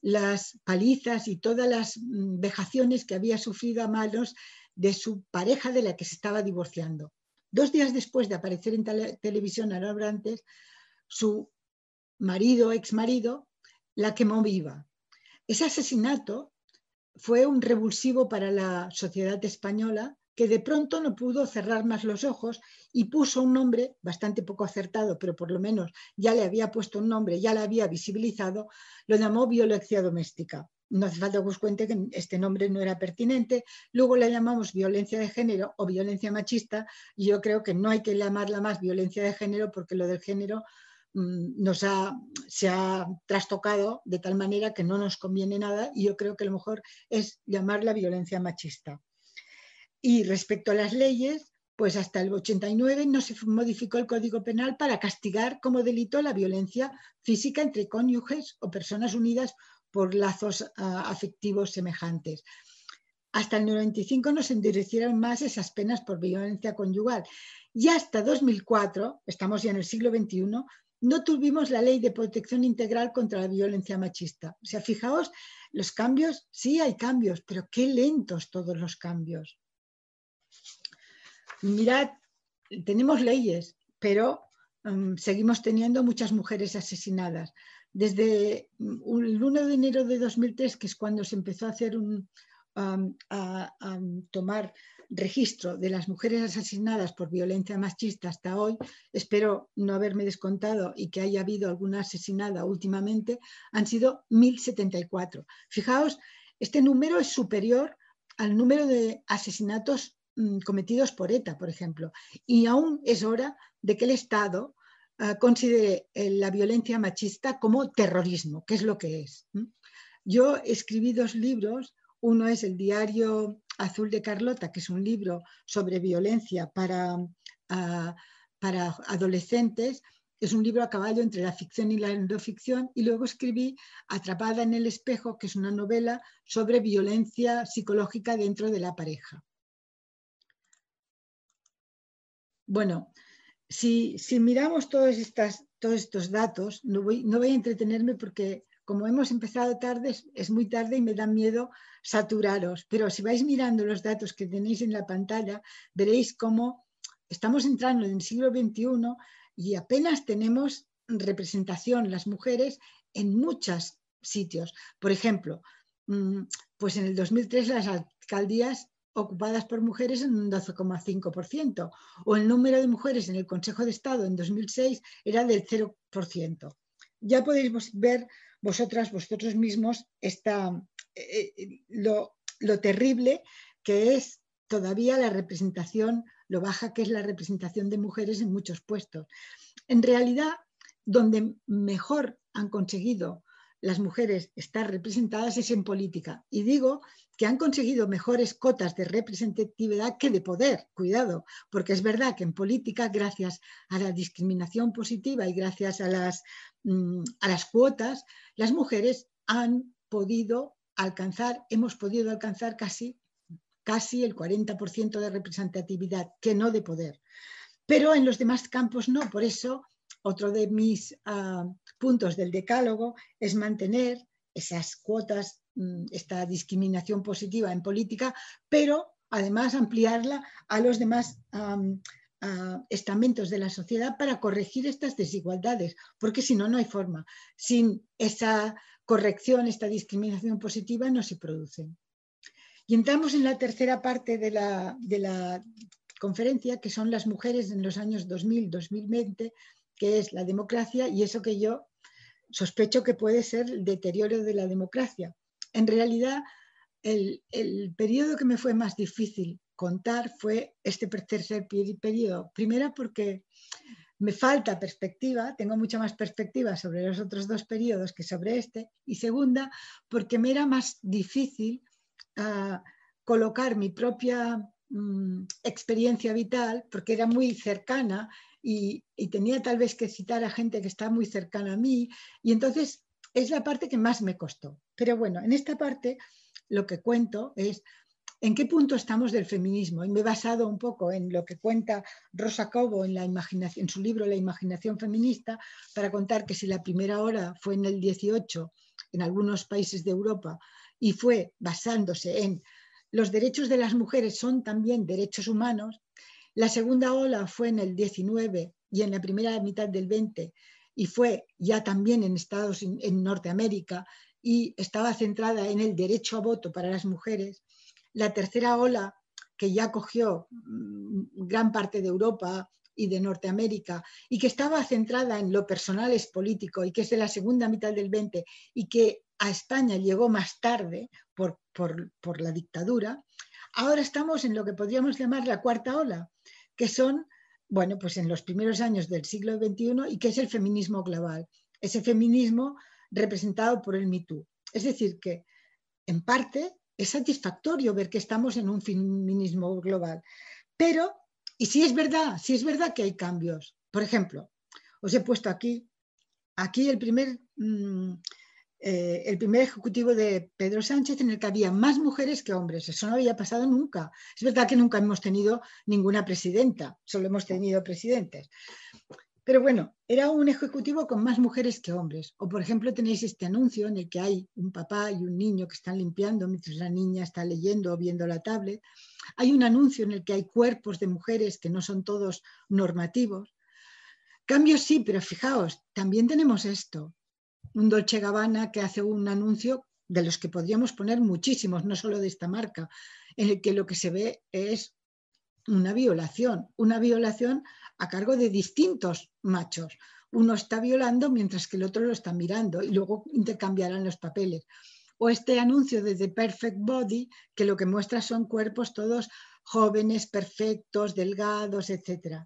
las palizas y todas las mm, vejaciones que había sufrido a manos de su pareja de la que se estaba divorciando. Dos días después de aparecer en televisión Ana Orantes, su marido, ex marido, la quemó viva. Ese asesinato fue un revulsivo para la sociedad española que de pronto no pudo cerrar más los ojos y puso un nombre bastante poco acertado, pero por lo menos ya le había puesto un nombre, ya le había visibilizado, lo llamó violencia doméstica. No hace falta que os cuente que este nombre no era pertinente. Luego la llamamos violencia de género o violencia machista y yo creo que no hay que llamarla más violencia de género porque lo del género nos ha, se ha trastocado de tal manera que no nos conviene nada y yo creo que lo mejor es llamarla violencia machista. Y respecto a las leyes, pues hasta el 89 no se modificó el Código Penal para castigar como delito la violencia física entre cónyuges o personas unidas por lazos ah, afectivos semejantes. Hasta el 95 no se endurecieron más esas penas por violencia conyugal. Y hasta 2004, estamos ya en el siglo XXI, no tuvimos la ley de protección integral contra la violencia machista. O sea, fijaos, los cambios, sí hay cambios, pero qué lentos todos los cambios. Mirad, tenemos leyes, pero um, seguimos teniendo muchas mujeres asesinadas. Desde el 1 de enero de 2003, que es cuando se empezó a hacer un, a, tomar registro de las mujeres asesinadas por violencia machista hasta hoy, espero no haberme descontado y que haya habido alguna asesinada últimamente, han sido 1.074. Fijaos, este número es superior al número de asesinatos mm, cometidos por ETA, por ejemplo, y aún es hora de que el Estado ah, considere eh, la violencia machista como terrorismo, que es lo que es. Yo escribí dos libros, uno es el diario Azul de Carlota, que es un libro sobre violencia para, para adolescentes. Es un libro a caballo entre la ficción y la no ficción. Y luego escribí Atrapada en el espejo, que es una novela sobre violencia psicológica dentro de la pareja. Bueno, si, miramos todos, todos estos datos, no voy, no voy a entretenerme porque como hemos empezado tarde, es, muy tarde y me da miedo saturaros, pero si vais mirando los datos que tenéis en la pantalla, veréis cómo estamos entrando en el siglo XXI y apenas tenemos representación las mujeres en muchos sitios. Por ejemplo, mm, pues en el 2003 las alcaldías ocupadas por mujeres en un 12,5% o el número de mujeres en el Consejo de Estado en 2006 era del 0%. Ya podéis ver vosotras, vosotros mismos, está, eh, eh, lo, terrible que es todavía la representación, lo baja que es la representación de mujeres en muchos puestos. En realidad, donde mejor han conseguido las mujeres estar representadas es en política. Y digo que han conseguido mejores cotas de representatividad que de poder, cuidado, porque es verdad que en política, gracias a la discriminación positiva y gracias a las, mm, a las cuotas, las mujeres han podido alcanzar, hemos podido alcanzar casi, casi el 40% de representatividad, que no de poder. Pero en los demás campos no, por eso otro de mis ah, puntos del decálogo es mantener esas cuotas, mm, esta discriminación positiva en política, pero además ampliarla a los demás estamentos de la sociedad para corregir estas desigualdades, porque si no, no hay forma. Sin esa corrección, esta discriminación positiva no se produce. Y entramos en la tercera parte de la, de la conferencia, que son las mujeres en los años 2000-2020, que es la democracia y eso que yo sospecho que puede ser el deterioro de la democracia. En realidad, el, periodo que me fue más difícil contar fue este tercer periodo. Primera porque me falta perspectiva, tengo mucha más perspectiva sobre los otros dos periodos que sobre este. Y segunda, porque me era más difícil ah, colocar mi propia mm, experiencia vital, porque era muy cercana y, tenía tal vez que citar a gente que está muy cercana a mí y entonces es la parte que más me costó. Pero bueno, en esta parte lo que cuento es en qué punto estamos del feminismo y me he basado un poco en lo que cuenta Rosa Cobo en, la imaginación, en su libro La imaginación feminista para contar que si la primera hora fue en el 18 en algunos países de Europa y fue basándose en los derechos de las mujeres son también derechos humanos, la segunda ola fue en el 19 y en la primera mitad del 20 y fue ya también en Estados en Norteamérica y estaba centrada en el derecho a voto para las mujeres. La tercera ola que ya cogió mm, gran parte de Europa y de Norteamérica y que estaba centrada en lo personal es político y que es de la segunda mitad del 20 y que a España llegó más tarde por, por la dictadura, ahora estamos en lo que podríamos llamar la cuarta ola, que son, bueno, pues en los primeros años del siglo XXI y que es el feminismo global, ese feminismo representado por el MeToo. Es decir, que en parte es satisfactorio ver que estamos en un feminismo global, pero, y si es verdad, si es verdad que hay cambios. Por ejemplo, os he puesto aquí, aquí el primer mm, eh, el primer ejecutivo de Pedro Sánchez en el que había más mujeres que hombres. Eso no había pasado nunca. Es verdad que nunca hemos tenido ninguna presidenta, solo hemos tenido presidentes. Pero bueno, era un ejecutivo con más mujeres que hombres. O por ejemplo tenéis este anuncio en el que hay un papá y un niño que están limpiando mientras la niña está leyendo o viendo la tablet. Hay un anuncio en el que hay cuerpos de mujeres que no son todos normativos. Cambios sí, pero fijaos, también tenemos esto un Dolce Gabbana que hace un anuncio de los que podríamos poner muchísimos, no solo de esta marca, en el que lo que se ve es una violación, una violación a cargo de distintos machos. Uno está violando mientras que el otro lo está mirando y luego intercambiarán los papeles. O este anuncio de The Perfect Body, que lo que muestra son cuerpos todos jóvenes, perfectos, delgados, etc.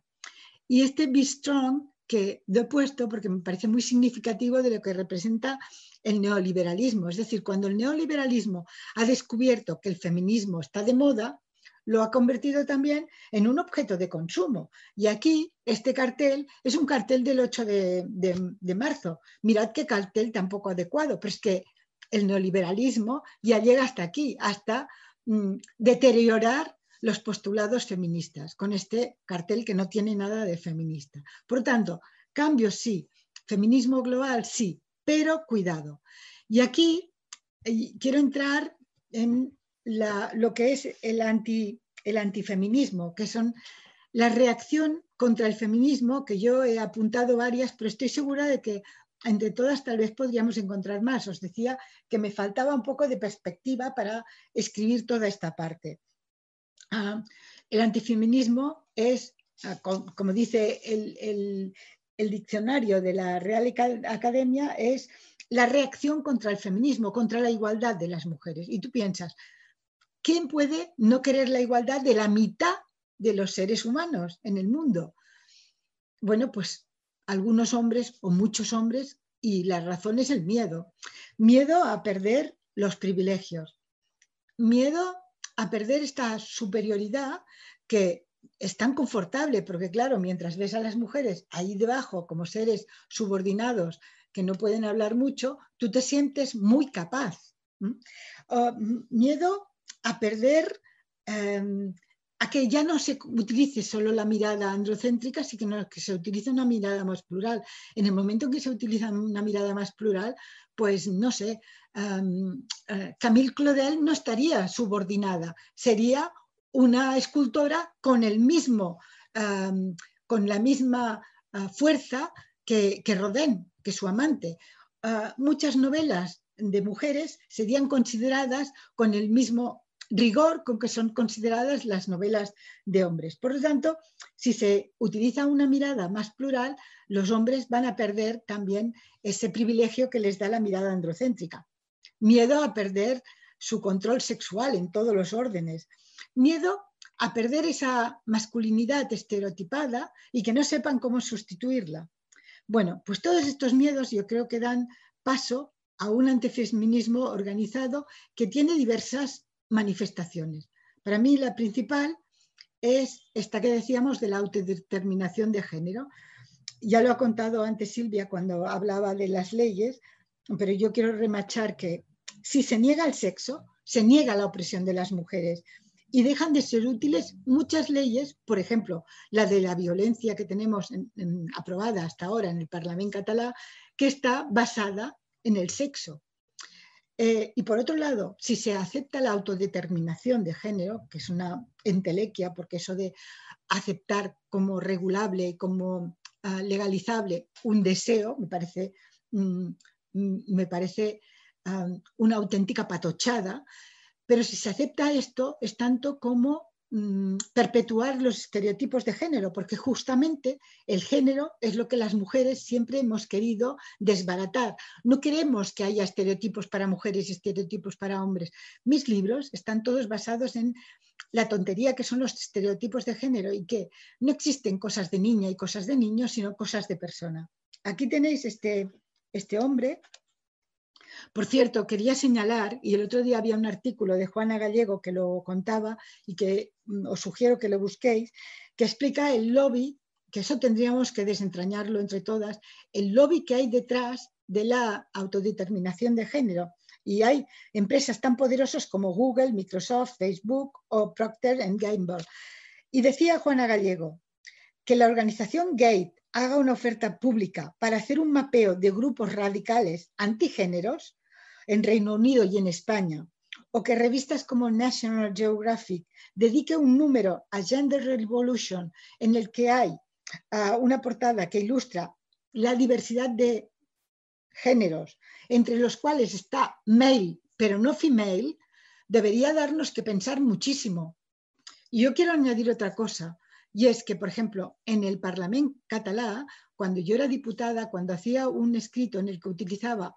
Y este Be Strong, que lo he puesto porque me parece muy significativo de lo que representa el neoliberalismo. Es decir, cuando el neoliberalismo ha descubierto que el feminismo está de moda, lo ha convertido también en un objeto de consumo. Y aquí este cartel es un cartel del 8 de, marzo. Mirad qué cartel tan poco adecuado, pero es que el neoliberalismo ya llega hasta aquí, hasta mm, deteriorar los postulados feministas, con este cartel que no tiene nada de feminista. Por tanto, cambios sí, feminismo global sí, pero cuidado. Y aquí eh, quiero entrar en lo que es el, anti, el antifeminismo, que son la reacción contra el feminismo, que yo he apuntado varias, pero estoy segura de que entre todas tal vez podríamos encontrar más. Os decía que me faltaba un poco de perspectiva para escribir toda esta parte. El antifeminismo es, ah, como dice el, el diccionario de la Real Academia, es la reacción contra el feminismo, contra la igualdad de las mujeres. Y tú piensas, ¿quién puede no querer la igualdad de la mitad de los seres humanos en el mundo? Bueno, pues algunos hombres o muchos hombres y la razón es el miedo. Miedo a perder los privilegios. Miedo a perder esta superioridad que es tan confortable, porque claro, mientras ves a las mujeres ahí debajo como seres subordinados que no pueden hablar mucho, tú te sientes muy capaz. miedo a perder, em, a que ya no se utilice solo la mirada androcéntrica, sino que se utilice una mirada más plural. En el momento en que se utiliza una mirada más plural, pues no sé, eh, Camille Claudel no estaría subordinada, sería una escultora con el mismo, con la misma ah, fuerza que, que, Rodin, que su amante. Ah, muchas novelas de mujeres serían consideradas con el mismo rigor con que son consideradas las novelas de hombres. Por lo tanto, si se utiliza una mirada más plural, los hombres van a perder también ese privilegio que les da la mirada androcéntrica. Miedo a perder su control sexual en todos los órdenes, miedo a perder esa masculinidad estereotipada y que no sepan cómo sustituirla. Bueno, pues todos estos miedos yo creo que dan paso a un antifeminismo organizado que tiene diversas manifestaciones. Para mí la principal es esta que decíamos de la autodeterminación de género. Ya lo ha contado antes Silvia cuando hablaba de las leyes, pero yo quiero remachar que si se niega el sexo, se niega la opresión de las mujeres y dejan de ser útiles muchas leyes, por ejemplo, la de la violencia que tenemos aprobada hasta ahora en el Parlamento catalán, que está basada en el sexo. Eh, y por otro lado, si se acepta la autodeterminación de género, que es una entelequia, porque eso de aceptar como regulable y como ah, legalizable un deseo, me parece, mm, mm, me parece una auténtica patochada, pero si se acepta esto, es tanto como mm, perpetuar los estereotipos de género, porque justamente el género es lo que las mujeres siempre hemos querido desbaratar. No queremos que haya estereotipos para mujeres y estereotipos para hombres. Mis libros están todos basados en la tontería que son los estereotipos de género y que no existen cosas de niña y cosas de niño, sino cosas de persona. Aquí tenéis este, este hombre por cierto, quería señalar, y el otro día había un artículo de Juana Gallego que lo contaba y que mm, os sugiero que lo busquéis, que explica el lobby, que eso tendríamos que desentrañarlo entre todas, el lobby que hay detrás de la autodeterminación de género. Y hay empresas tan poderosas como Google, Microsoft, Facebook o Procter Gamble. Y decía Juana Gallego que la organización Gate haga una oferta pública para hacer un mapeo de grupos radicales antigéneros en Reino Unido y en España, o que revistas como National Geographic dedique un número a Gender Revolution en el que hay ah, una portada que ilustra la diversidad de géneros, entre los cuales está male pero no female, debería darnos que pensar muchísimo. Y yo quiero añadir otra cosa, y es que, por ejemplo, en el Parlamento catalán, cuando yo era diputada, cuando hacía un escrito en el que utilizaba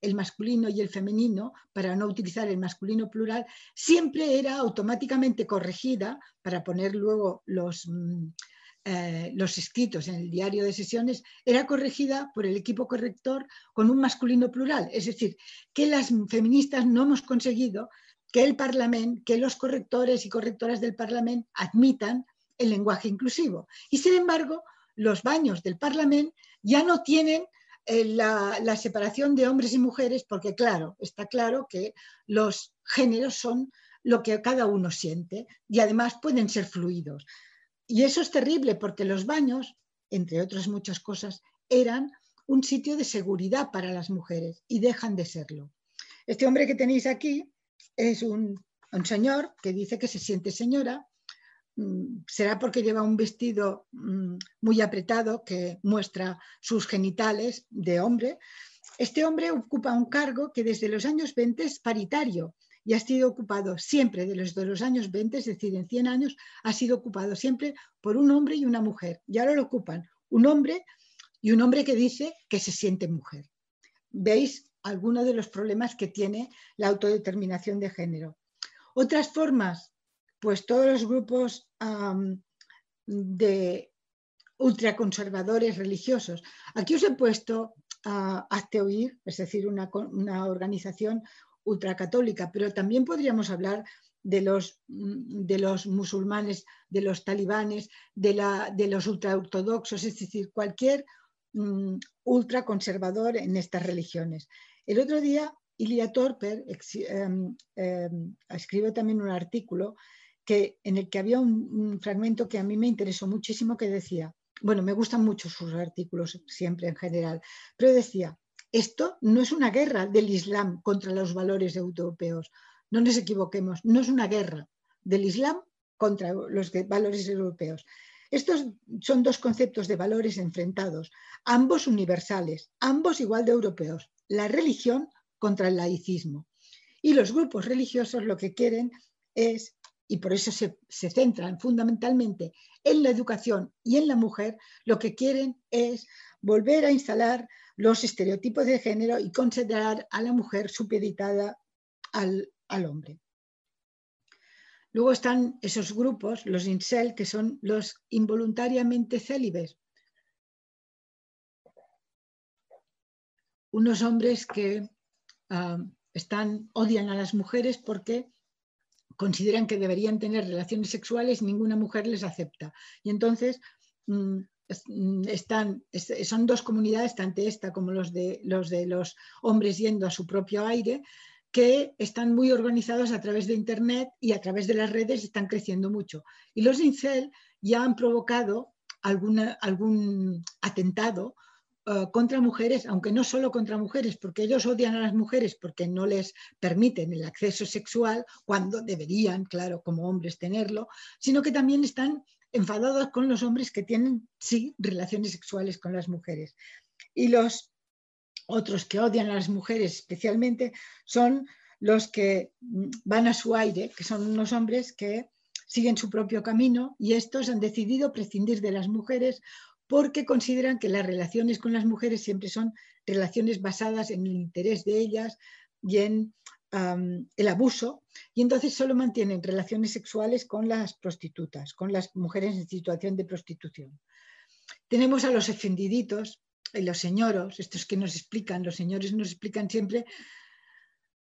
el masculino y el femenino para no utilizar el masculino plural, siempre era automáticamente corregida para poner luego los, mm, eh, los escritos en el diario de sesiones, era corregida por el equipo corrector con un masculino plural. Es decir, que las feministas no hemos conseguido que el Parlamento, que los correctores y correctoras del Parlamento admitan el lenguaje inclusivo. Y sin embargo, los baños del Parlamento ya no tienen eh, la, separación de hombres y mujeres, porque claro, está claro que los géneros son lo que cada uno siente y además pueden ser fluidos. Y eso es terrible porque los baños, entre otras muchas cosas, eran un sitio de seguridad para las mujeres y dejan de serlo. Este hombre que tenéis aquí es un, señor que dice que se siente señora. Mm, será porque lleva un vestido mm, muy apretado que muestra sus genitales de hombre. Este hombre ocupa un cargo que desde los años 20 es paritario y ha sido ocupado siempre de los, de los años 20, es decir, en 100 años, ha sido ocupado siempre por un hombre y una mujer. Y ahora lo ocupan un hombre y un hombre que dice que se siente mujer. ¿Veis algunos de los problemas que tiene la autodeterminación de género? Otras formas, pues todos los grupos de ultraconservadores religiosos. Aquí os he puesto a Hazte es decir, una, una organización ultracatólica, pero también podríamos hablar de los, mm, de los musulmanes, de los talibanes, de, la, de los ultraortodoxos, es decir, cualquier mm, ultraconservador en estas religiones. El otro día, Ilia Torper em, em, escribió también un artículo que, en el que había un, fragmento que a mí me interesó muchísimo que decía, bueno, me gustan mucho sus artículos siempre en general, pero decía, esto no es una guerra del Islam contra los valores europeos. No nos equivoquemos, no es una guerra del Islam contra los valores europeos. Estos son dos conceptos de valores enfrentados, ambos universales, ambos igual de europeos, la religión contra el laicismo. Y los grupos religiosos lo que quieren es, y por eso se, se centran fundamentalmente en la educación y en la mujer, lo que quieren es volver a instalar los estereotipos de género y considerar a la mujer supeditada al, hombre. Luego están esos grupos, los incel, que son los involuntariamente célibes. Unos hombres que ah, están, odian a las mujeres porque consideran que deberían tener relaciones sexuales ninguna mujer les acepta. Y entonces mm, Mm, están, son dos comunidades, tanto esta como los de, los de los hombres yendo a su propio aire, que están muy organizados a través de Internet y a través de las redes están creciendo mucho. Y los incel ya han provocado alguna, algún atentado eh, contra mujeres, aunque no solo contra mujeres, porque ellos odian a las mujeres porque no les permiten el acceso sexual cuando deberían, claro, como hombres tenerlo, sino que también están enfadados con los hombres que tienen, sí, relaciones sexuales con las mujeres. Y los otros que odian a las mujeres especialmente son los que van a su aire, que son unos hombres que siguen su propio camino y estos han decidido prescindir de las mujeres porque consideran que las relaciones con las mujeres siempre son relaciones basadas en el interés de ellas y en el abuso y entonces solo mantienen relaciones sexuales con las prostitutas, con las mujeres en situación de prostitución. Tenemos a los ofendiditos y los señoros, estos que nos explican, los señores nos explican siempre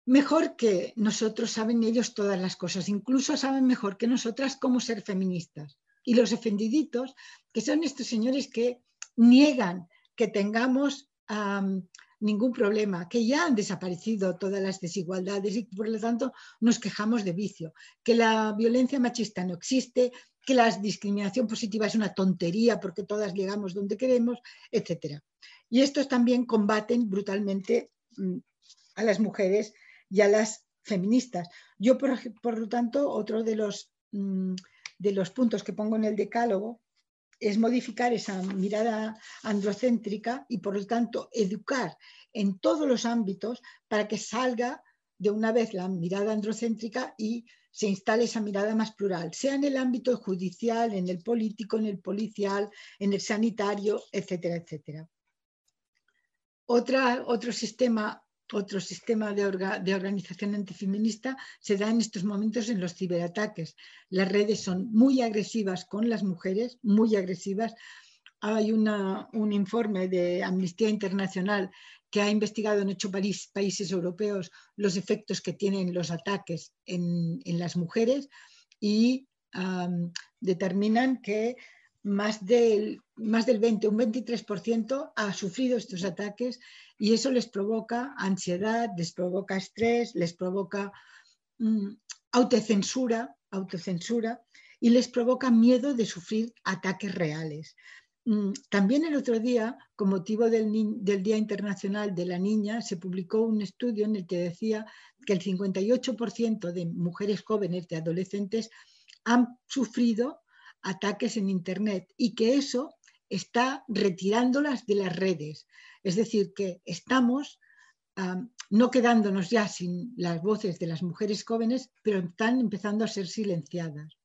mejor que nosotros, saben ellos todas las cosas, incluso saben mejor que nosotras cómo ser feministas. Y los ofendiditos, que son estos señores que niegan que tengamos ningún problema, que ya han desaparecido todas las desigualdades y por lo tanto nos quejamos de vicio, que la violencia machista no existe, que la discriminación positiva es una tontería porque todas llegamos donde queremos, etc. Y estos también combaten brutalmente mm, a las mujeres y a las feministas. Yo, por, lo tanto, otro de los, mm, de los puntos que pongo en el decálogo es modificar esa mirada androcéntrica y por lo tanto educar en todos los ámbitos para que salga de una vez la mirada androcéntrica y se instale esa mirada más plural, sea en el ámbito judicial, en el político, en el policial, en el sanitario, etcétera, etcétera. Otro sistema, otro sistema de, organización antifeminista se da en estos momentos en los ciberataques. Las redes son muy agresivas con las mujeres, muy agresivas. Hay un informe de Amnistía Internacional que ha investigado en ocho países europeos los efectos que tienen los ataques en, las mujeres y determinan que más del, más del 20, un 23% ha sufrido estos ataques y eso les provoca ansiedad, les provoca estrés, les provoca mm, autocensura, autocensura y les provoca miedo de sufrir ataques reales. Mm, también el otro día, con motivo del, Día Internacional de la Niña, se publicó un estudio en el que decía que el 58% de mujeres jóvenes, de adolescentes, han sufrido ataques en Internet y que eso está retirándolas de las redes. Es decir, que estamos no quedándonos ya sin las voces de las mujeres jóvenes, pero están empezando a ser silenciadas.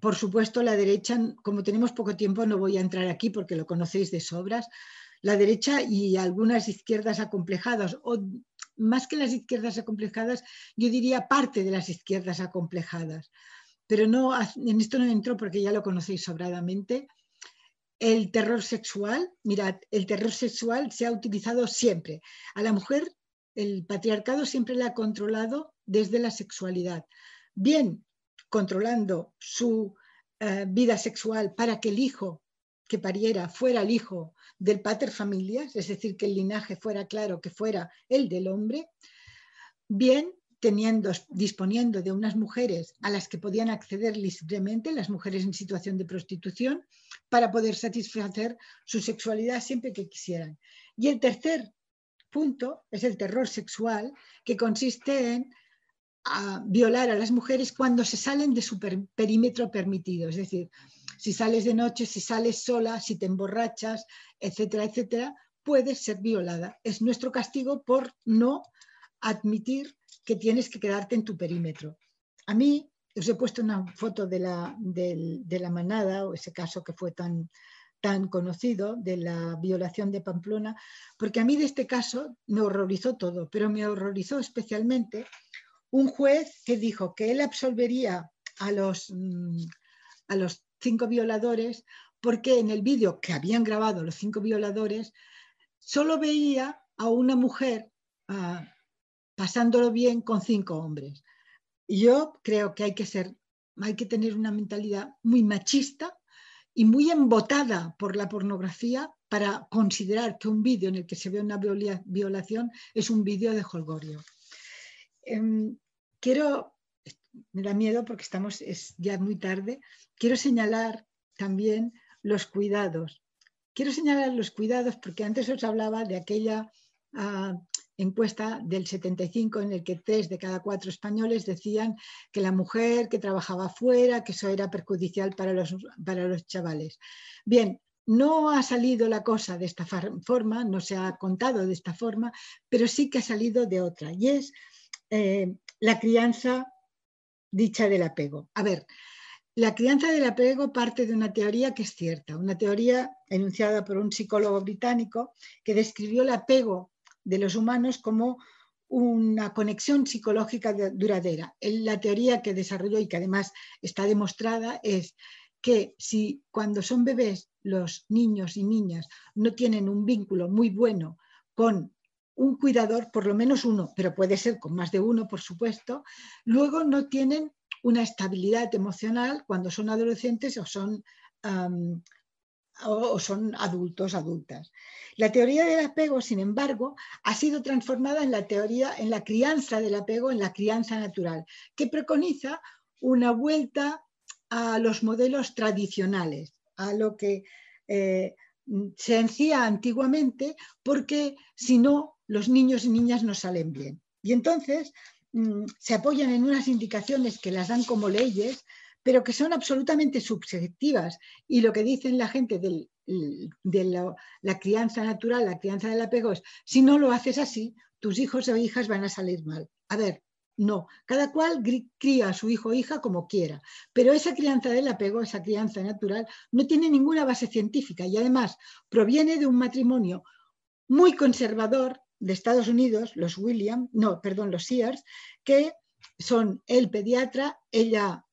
Por supuesto, la derecha, como tenemos poco tiempo, no voy a entrar aquí porque lo conocéis de sobras, la derecha y algunas izquierdas acomplejadas, o más que las izquierdas acomplejadas, yo diría parte de las izquierdas acomplejadas. Pero no, en esto no entro porque ya lo conocéis sobradamente. El terror sexual, mirad, el terror sexual se ha utilizado siempre. A la mujer, el patriarcado siempre la ha controlado desde la sexualidad. Bien, controlando su eh, vida sexual para que el hijo que pariera fuera el hijo del pater familias, es decir, que el linaje fuera claro, que fuera el del hombre, bien teniendo, disponiendo de unas mujeres a las que podían acceder libremente, las mujeres en situación de prostitución, para poder satisfacer su sexualidad siempre que quisieran. Y el tercer punto es el terror sexual, que consiste en a violar a las mujeres cuando se salen de su perímetro permitido. Es decir, si sales de noche, si sales sola, si te emborrachas, etcétera, etcétera, puedes ser violada. Es nuestro castigo por no admitir que tienes que quedarte en tu perímetro. A mí, os he puesto una foto de la, de la manada, o ese caso que fue tan, tan conocido de la violación de Pamplona, porque a mí de este caso me horrorizó todo, pero me horrorizó especialmente un juez que dijo que él absolvería a los, mm, a los cinco violadores porque en el vídeo que habían grabado los cinco violadores solo veía a una mujer pasándolo bien con cinco hombres. Yo creo que hay que ser, hay que tener una mentalidad muy machista y muy embotada por la pornografía para considerar que un vídeo en el que se ve una violación es un vídeo de holgorio. Em, quiero, me da miedo porque estamos, es ya muy tarde, quiero señalar también los cuidados. Quiero señalar los cuidados porque antes os hablaba de aquella ah, encuesta del 75 en el que tres de cada cuatro españoles decían que la mujer que trabajaba fuera, que eso era perjudicial para los, para los chavales. Bien, no ha salido la cosa de esta forma, no se ha contado de esta forma, pero sí que ha salido de otra. Y es eh, la crianza dicha del apego. A ver, la crianza del apego parte de una teoría que es cierta, una teoría enunciada por un psicólogo británico que describió el apego de los humanos como una conexión psicológica duradera. La teoría que desarrolló y que además está demostrada es que si cuando son bebés los niños y niñas no tienen un vínculo muy bueno con un cuidador, por lo menos uno, pero puede ser con más de uno, por supuesto, luego no tienen una estabilidad emocional cuando son adolescentes o son, o son adultos, adultas. La teoría del apego, sin embargo, ha sido transformada en la teoría, en la crianza del apego, en la crianza natural, que preconiza una vuelta a los modelos tradicionales, a lo que eh, se hacía antiguamente, porque si no, los niños y niñas no salen bien. Y entonces mm, se apoyan en unas indicaciones que las dan como leyes, pero que son absolutamente subjetivas. Y lo que dicen la gente de la, crianza natural, la crianza del apego es, si no lo haces así, tus hijos o hijas van a salir mal. A ver, No, cada cual cría a su hijo o hija como quiera, pero esa crianza del apego, esa crianza natural, no tiene ninguna base científica y además proviene de un matrimonio muy conservador de Estados Unidos, los William, no, perdón, los Sears, que son el pediatra, ella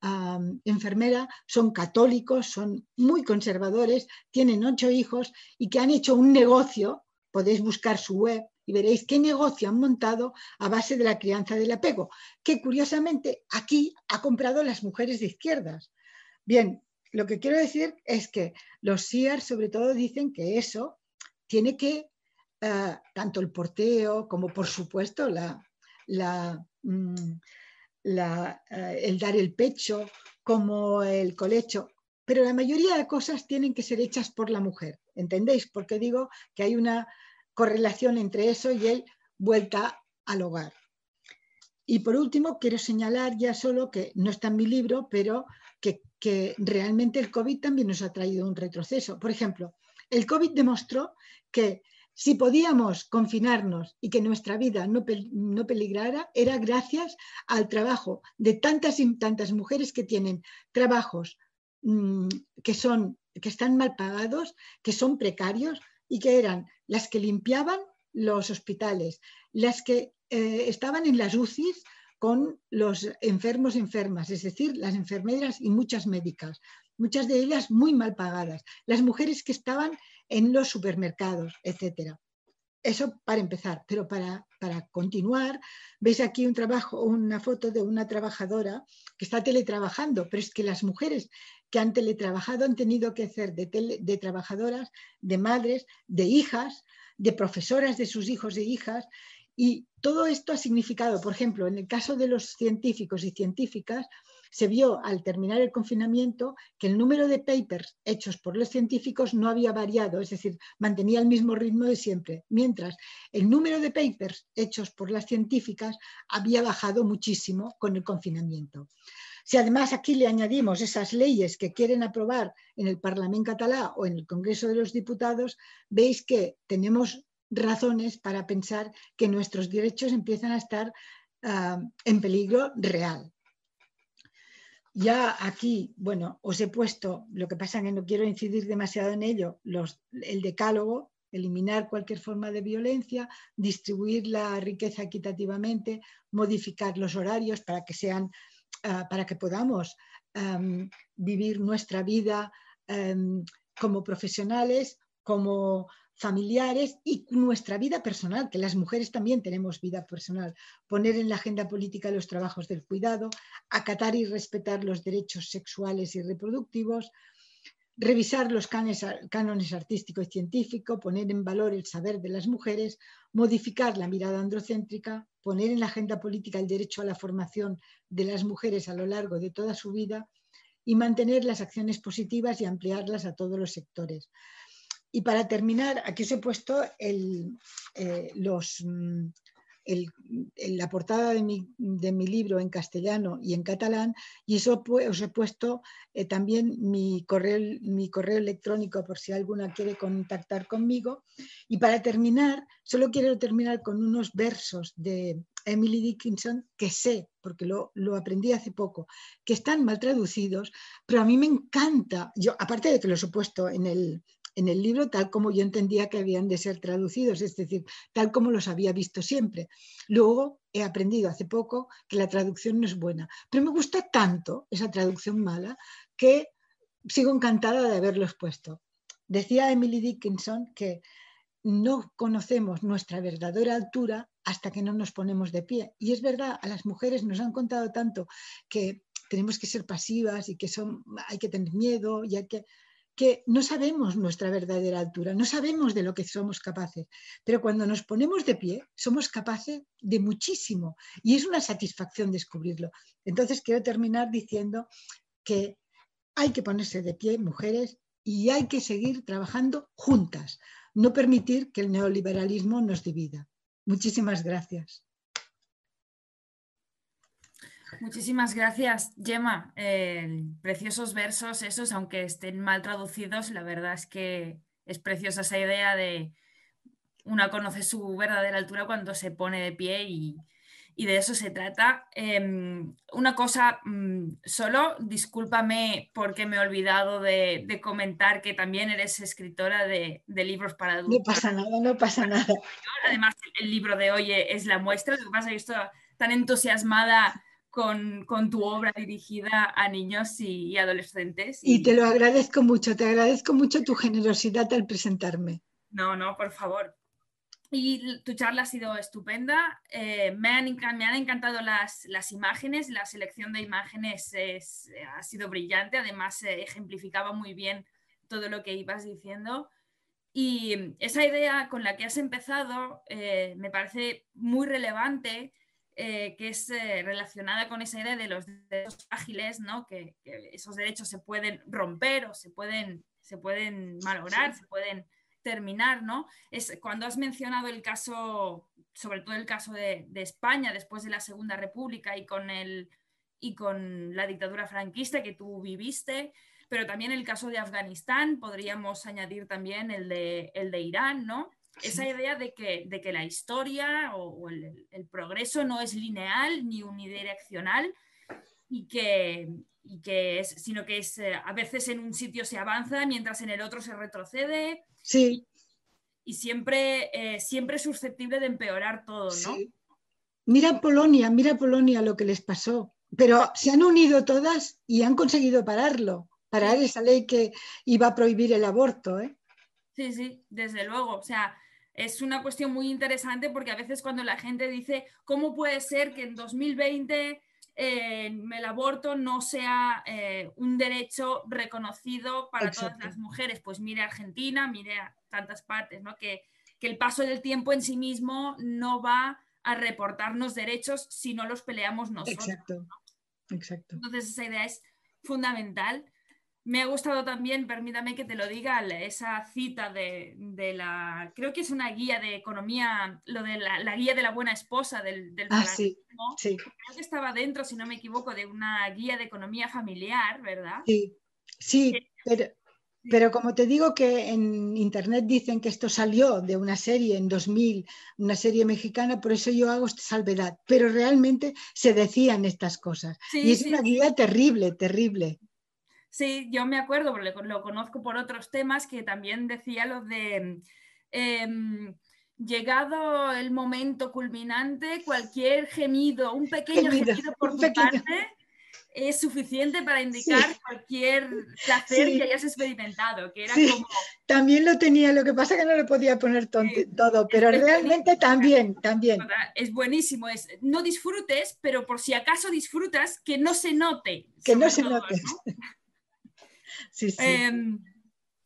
enfermera, son católicos, son muy conservadores, tienen ocho hijos y que han hecho un negocio, podéis buscar su web, y veréis qué negocio han montado a base de la crianza del apego, que curiosamente aquí ha comprado las mujeres de izquierdas. Bien, lo que quiero decir es que los SIAR sobre todo dicen que eso tiene que, eh, tanto el porteo como por supuesto la, mm, eh, el dar el pecho, como el colecho, pero la mayoría de cosas tienen que ser hechas por la mujer. ¿Entendéis? Porque digo que hay una correlación entre eso y el vuelta al hogar. Y por último, quiero señalar ya solo que no está en mi libro, pero que, realmente el COVID también nos ha traído un retroceso. Por ejemplo, el COVID demostró que si podíamos confinarnos y que nuestra vida no, no, peligrara, era gracias al trabajo de tantas y tantas mujeres que tienen trabajos mm, que, son, que están mal pagados, que son precarios, y que eran las que limpiaban los hospitales, las que eh, estaban en las UCIs con los enfermos enfermas, es decir, las enfermeras y muchas médicas, muchas de ellas muy mal pagadas, las mujeres que estaban en los supermercados, etcétera. Eso para empezar, pero para, para, continuar, veis aquí un trabajo, una foto de una trabajadora que está teletrabajando, pero es que las mujeres que han teletrabajado han tenido que hacer de, de trabajadoras, de madres, de hijas, de profesoras de sus hijos e hijas, y todo esto ha significado, por ejemplo, en el caso de los científicos y científicas, se vio al terminar el confinamiento que el número de papers hechos por los científicos no había variado, es decir, mantenía el mismo ritmo de siempre, mientras el número de papers hechos por las científicas había bajado muchísimo con el confinamiento. Si además aquí le añadimos esas leyes que quieren aprobar en el Parlamento catalán o en el Congreso de los Diputados, veis que tenemos razones para pensar que nuestros derechos empiezan a estar ah, en peligro real. Ya aquí, bueno, os he puesto, lo que pasa es que no quiero incidir demasiado en ello, el decálogo, eliminar cualquier forma de violencia, distribuir la riqueza equitativamente, modificar los horarios para que sean, ah, para que podamos vivir nuestra vida como profesionales, como familiares y nuestra vida personal, que las mujeres también tenemos vida personal, poner en la agenda política los trabajos del cuidado, acatar y respetar los derechos sexuales y reproductivos, revisar los cánones artístico y científico, poner en valor el saber de las mujeres, modificar la mirada androcéntrica, poner en la agenda política el derecho a la formación de las mujeres a lo largo de toda su vida y mantener las acciones positivas y ampliarlas a todos los sectores. Y para terminar, aquí os he puesto eh, mm, la portada de mi, libro en castellano y en catalán y eso os he puesto eh, también mi correo, electrónico por si alguna quiere contactar conmigo. Y para terminar, solo quiero terminar con unos versos de Emily Dickinson que sé, porque lo, lo aprendí hace poco, que están mal traducidos, pero a mí me encanta, yo aparte de que los he puesto en el, en el libro tal como yo entendía que habían de ser traducidos, es decir, tal como los había visto siempre. Luego he aprendido hace poco que la traducción no es buena, pero me gusta tanto esa traducción mala que sigo encantada de haberlos puesto. Decía Emily Dickinson que no conocemos nuestra verdadera altura hasta que no nos ponemos de pie. Y es verdad, a las mujeres nos han contado tanto que tenemos que ser pasivas y que son, hay que tener miedo y hay que que no sabemos nuestra verdadera altura, no sabemos de lo que somos capaces, pero cuando nos ponemos de pie somos capaces de muchísimo y es una satisfacción descubrirlo. Entonces quiero terminar diciendo que hay que ponerse de pie, mujeres, y hay que seguir trabajando juntas, no permitir que el neoliberalismo nos divida. Muchísimas gracias. Muchísimas gracias, Gemma. preciosos versos esos, aunque estén mal traducidos, la verdad es que es preciosa esa idea de una conoce su verdadera altura cuando se pone de pie y, y de eso se trata. Em, una cosa mm, solo, discúlpame porque me he olvidado de, comentar que también eres escritora de, libros para adultos. No pasa nada, no pasa nada. Además, el libro de hoy es la muestra. Lo que pasa es que estoy tan entusiasmada con, tu obra dirigida a niños y, adolescentes. y te lo agradezco mucho, te agradezco mucho tu generosidad al presentarme. No, no, por favor. Y tu charla ha sido estupenda. Eh, me, han, me, han, encantado las, las, imágenes. La selección de imágenes es, ha sido brillante. Además, eh, ejemplificaba muy bien todo lo que ibas diciendo. Y esa idea con la que has empezado eh, me parece muy relevante, que es relacionada con esa idea de los derechos ágiles, ¿no? que, que, esos derechos se pueden romper o se pueden, se pueden malograr, se pueden terminar, ¿no? Es cuando has mencionado el caso, sobre todo el caso de, España después de la Segunda República y con, el, y con la dictadura franquista que tú viviste, pero también el caso de Afganistán, podríamos añadir también el de, el de Irán, ¿no? Esa idea de que, de que la historia o, el, progreso no es lineal ni unidireccional y que, y que es, sino que es, eh, a veces en un sitio se avanza mientras en el otro se retrocede Sí. Y, siempre, eh, siempre es susceptible de empeorar todo, ¿no? Mira Polonia, mira Polonia lo que les pasó. Pero se han unido todas y han conseguido pararlo, parar esa ley que iba a prohibir el aborto. ¿eh? Sí, sí, desde luego. O sea, es una cuestión muy interesante porque a veces cuando la gente dice, ¿cómo puede ser que en 2020 el aborto no sea eh, un derecho reconocido para todas las mujeres. Pues mire Argentina, mire a tantas partes, ¿no? Que, el paso del tiempo en sí mismo no va a reportarnos derechos si no los peleamos nosotros. Exacto. Exacto. Entonces esa idea es fundamental. Me ha gustado también, permítame que te lo diga, esa cita de, la, creo que es una guía de economía, lo de la, guía de la buena esposa del, del ah, sí, Creo que estaba dentro, si no me equivoco, de una guía de economía familiar, ¿verdad? Sí, sí, pero, pero como te digo que en internet dicen que esto salió de una serie en 2000, una serie mexicana, por eso yo hago esta salvedad, pero realmente se decían estas cosas. y es una guía terrible, terrible. Sí, yo me acuerdo, porque lo conozco por otros temas, que también decía lo de, em, llegado el momento culminante, cualquier gemido, un pequeño gemido, por tu parte, es suficiente para indicar cualquier placer que hayas experimentado, que era como... También lo tenía, lo que pasa que no le podía poner todo, pero realmente también, también. Es buenísimo, es no disfrutes, pero por si acaso disfrutas, que no se note. Que no se note. Em,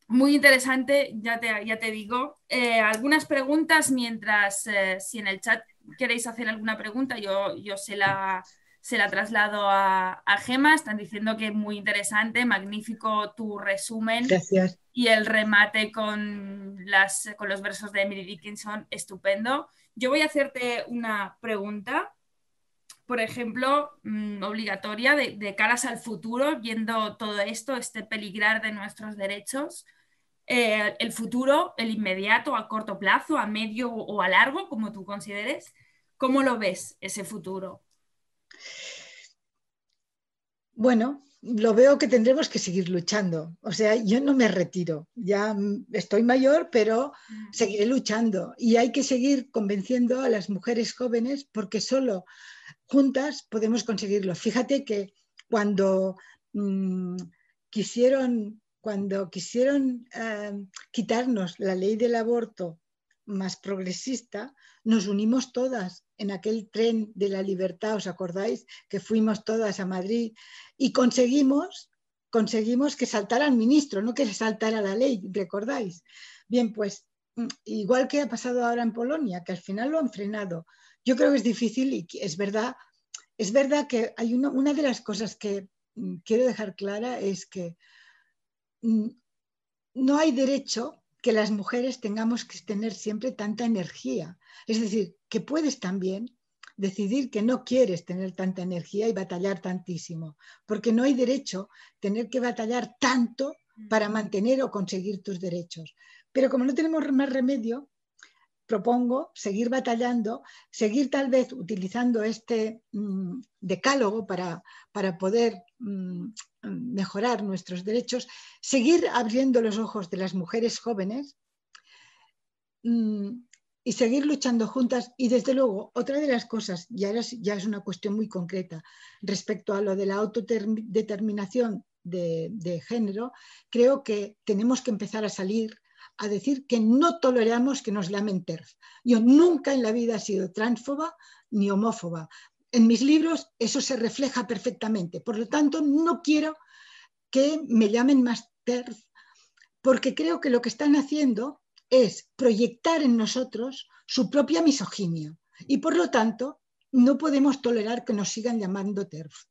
muy interesante, ya te, ya te digo. Eh, algunas preguntas mientras, eh, si en el chat queréis hacer alguna pregunta, yo, yo se, la, se la traslado a, a Gema. Están diciendo que es muy interesante, magnífico tu resumen. Gracias. Y el remate con, las, con los versos de Emily Dickinson, estupendo. Yo voy a hacerte una pregunta por ejemplo, mm, obligatoria de, caras al futuro, viendo todo esto, este peligrar de nuestros derechos, eh, el futuro, el inmediato, a corto plazo, a medio o a largo, como tú consideres, ¿cómo lo ves ese futuro? Bueno, lo veo que tendremos que seguir luchando. O sea, yo no me retiro, ya estoy mayor, pero seguiré luchando. Y hay que seguir convenciendo a las mujeres jóvenes porque solo juntas podemos conseguirlo. Fíjate que cuando mm, quisieron, cuando quisieron eh, quitarnos la ley del aborto más progresista, nos unimos todas en aquel tren de la libertad, ¿os acordáis? Que fuimos todas a Madrid y conseguimos, conseguimos que saltara el ministro, no que saltara la ley, ¿recordáis? Bien, pues mm, igual que ha pasado ahora en Polonia, que al final lo han frenado, yo creo que es difícil y es verdad, es verdad que hay una, una de las cosas que mm, quiero dejar clara es que mm, no hay derecho que las mujeres tengamos que tener siempre tanta energía. Es decir, que puedes también decidir que no quieres tener tanta energía y batallar tantísimo, porque no hay derecho tener que batallar tanto para mantener o conseguir tus derechos. Pero como no tenemos más remedio, propongo seguir batallando, seguir tal vez utilizando este mm, decálogo para, para poder mm, mejorar nuestros derechos, seguir abriendo los ojos de las mujeres jóvenes mm, y seguir luchando juntas. Y desde luego, otra de las cosas, y ahora ya es una cuestión muy concreta, respecto a lo de la autodeterminación de, de género, creo que tenemos que empezar a salir a decir que no toleramos que nos llamen TERF. Yo nunca en la vida he sido transfoba ni homófoba. En mis libros eso se refleja perfectamente. Por lo tanto, no quiero que me llamen más TERF, porque creo que lo que están haciendo es proyectar en nosotros su propia misoginia. Y por lo tanto, no podemos tolerar que nos sigan llamando TERF.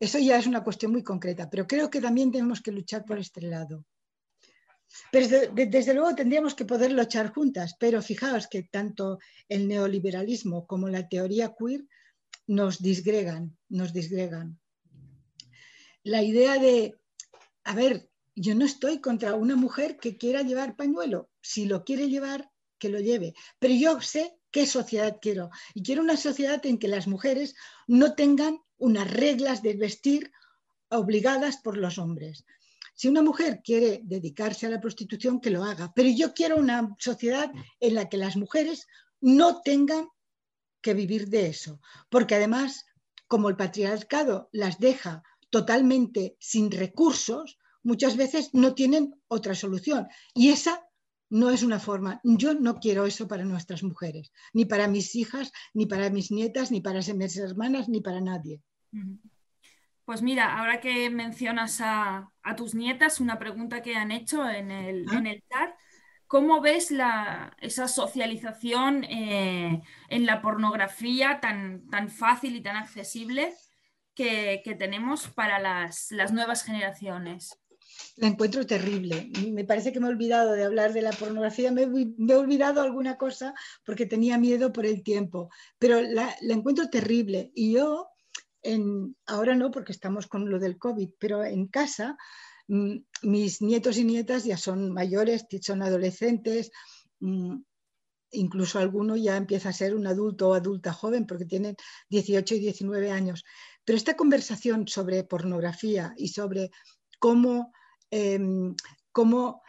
Eso ya es una cuestión muy concreta, pero creo que también tenemos que luchar por este lado. Pero desde, luego tendríamos que poderlo echar juntas, pero fijaos que tanto el neoliberalismo como la teoría queer nos disgregan, nos disgregan. La idea de, a ver, yo no estoy contra una mujer que quiera llevar pañuelo, si lo quiere llevar, que lo lleve, pero yo sé qué sociedad quiero y quiero una sociedad en que las mujeres no tengan unas reglas de vestir obligadas por los hombres. Si una mujer quiere dedicarse a la prostitución, que lo haga. Pero yo quiero una sociedad en la que las mujeres no tengan que vivir de eso. Porque además, como el patriarcado las deja totalmente sin recursos, muchas veces no tienen otra solución. Y esa no es una forma. Yo no quiero eso para nuestras mujeres, ni para mis hijas, ni para mis nietas, ni para mis hermanas, ni para nadie. Pues mira, ahora que mencionas a, tus nietas, una pregunta que han hecho en el, en el chat, ¿cómo ves la, esa socialización eh, en la pornografía tan, tan fácil y tan accesible que, tenemos para las, nuevas generaciones? La encuentro terrible. Me parece que me he olvidado de hablar de la pornografía, me, he olvidado alguna cosa porque tenía miedo por el tiempo, pero la, la encuentro terrible. Y yo ahora no porque estamos con lo del COVID, pero en casa mm, mis nietos y nietas ya son mayores, son adolescentes, mm, incluso alguno ya empieza a ser un adulto o adulta joven porque tienen 18 y 19 años. Pero esta conversación sobre pornografía y sobre cómo, em, cómo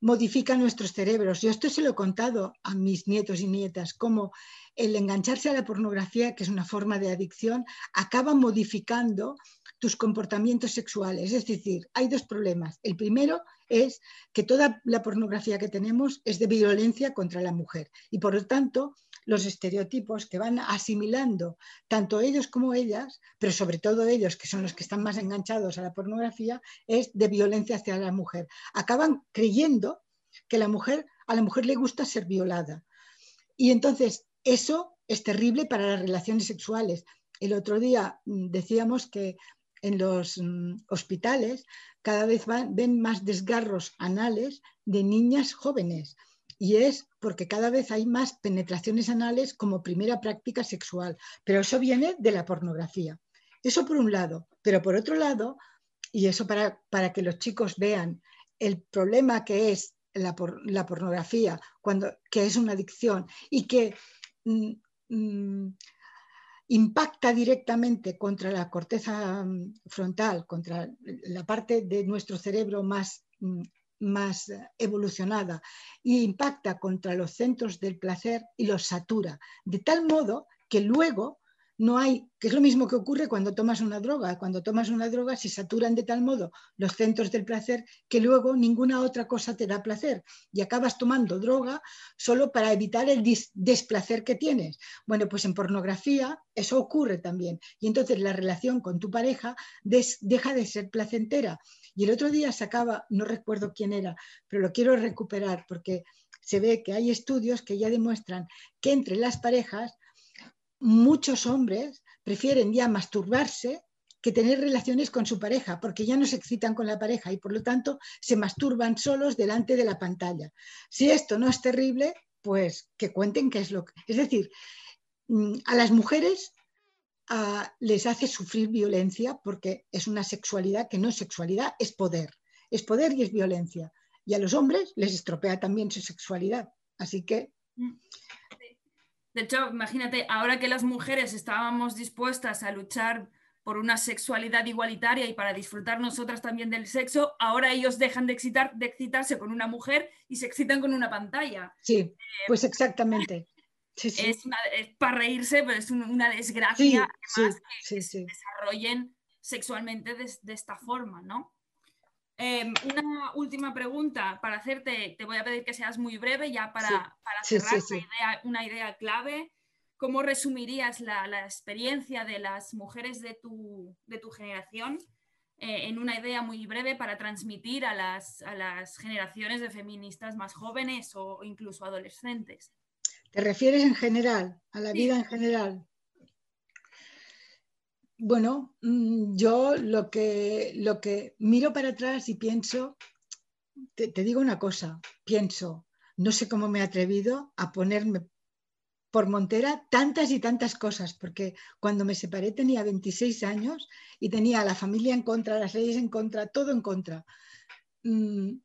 modifica nuestros cerebros. Yo esto se lo he contado a mis nietos y nietas, cómo el engancharse a la pornografía, que es una forma de adicción, acaba modificando tus comportamientos sexuales. Es decir, hay dos problemas. El primero es que toda la pornografía que tenemos es de violencia contra la mujer y por lo tanto los estereotipos que van asimilando tanto ellos como ellas, pero sobre todo ellos que son los que están más enganchados a la pornografía, es de violencia hacia la mujer. Acaban creyendo que la mujer a la mujer le gusta ser violada. Y entonces eso es terrible para las relaciones sexuales. El otro día mm, decíamos que en los mm, hospitales cada vez ven más desgarros anales de niñas jóvenes y es porque cada vez hay más penetraciones anales como primera práctica sexual, pero eso viene de la pornografía. Eso por un lado, pero por otro lado, y eso para, para que los chicos vean el problema que es la, la pornografía, cuando, que es una adicción y que Mm, mm, impacta directamente contra la corteza mm, frontal, contra la parte de nuestro cerebro más, más evolucionada, e impacta contra los centros del placer y los satura, de tal modo que luego no hay, que es lo mismo que ocurre cuando tomas una droga. Cuando tomas una droga se saturan de tal modo los centros del placer que luego ninguna otra cosa te da placer y acabas tomando droga solo para evitar el desplacer que tienes. Bueno, pues en pornografía eso ocurre también y entonces la relación con tu pareja deja de ser placentera. Y el otro día sacaba, no recuerdo quién era, pero lo quiero recuperar porque se ve que hay estudios que ya demuestran que entre las parejas muchos hombres prefieren ya masturbarse que tener relaciones con su pareja, porque ya no se excitan con la pareja y por lo tanto se masturban solos delante de la pantalla. Si esto no es terrible, pues que cuenten qué es lo que... Es decir, mm, a las mujeres les hace sufrir violencia porque es una sexualidad que no es sexualidad, es poder. Es poder y es violencia. Y a los hombres les estropea también su sexualidad. Así que Mm. De hecho, imagínate, ahora que las mujeres estábamos dispuestas a luchar por una sexualidad igualitaria y para disfrutar nosotras también del sexo, ahora ellos dejan de, excitar, de excitarse con una mujer y se excitan con una pantalla. Sí, eh, pues exactamente. Es, para reírse, pero es una desgracia además que se desarrollen sexualmente de, esta forma, ¿no? Em, una última pregunta para hacerte, te voy a pedir que seas muy breve ya para, cerrar una idea clave. ¿Cómo resumirías la, experiencia de las mujeres de tu, generación eh, en una idea muy breve para transmitir a las, generaciones de feministas más jóvenes o incluso adolescentes? ¿Te refieres en general, a la vida en general? Bueno, mm, yo lo que, lo que miro para atrás y pienso, te, te digo una cosa, pienso, no sé cómo me he atrevido a ponerme por Montera tantas y tantas cosas, porque cuando me separé tenía 26 años y tenía a la familia en contra, las leyes en contra, todo en contra. Mm,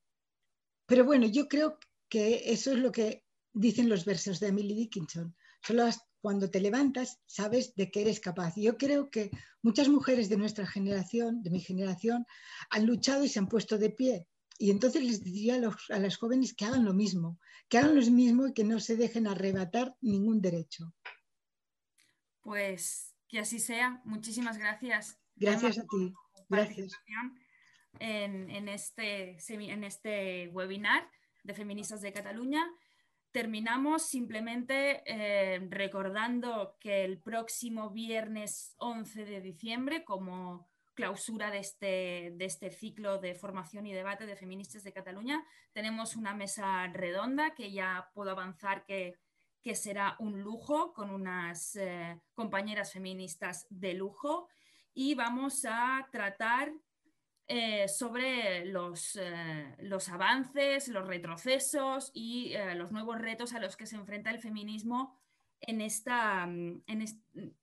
pero bueno, yo creo que eso es lo que dicen los versos de Emily Dickinson. Solo cuando te levantas sabes de qué eres capaz. Yo creo que muchas mujeres de nuestra generación, de mi generación, han luchado y se han puesto de pie y entonces les diría a, las jóvenes que hagan lo mismo, que hagan lo mismo y que no se dejen arrebatar ningún derecho. Pues que así sea. Muchísimas gracias. Gracias a ti. Gracias. En, este, en este webinar de Feministas de Cataluña. Terminamos simplemente eh, recordando que el próximo viernes 11 de diciembre, como clausura de este, de este ciclo de formación y debate de feministas de Cataluña. Tenemos una mesa redonda que ya puedo avanzar que, será un lujo con unas eh, compañeras feministas de lujo y vamos a tratar eh, sobre los, eh, los, avances, los retrocesos y los nuevos retos a los que se enfrenta el feminismo en esta, en,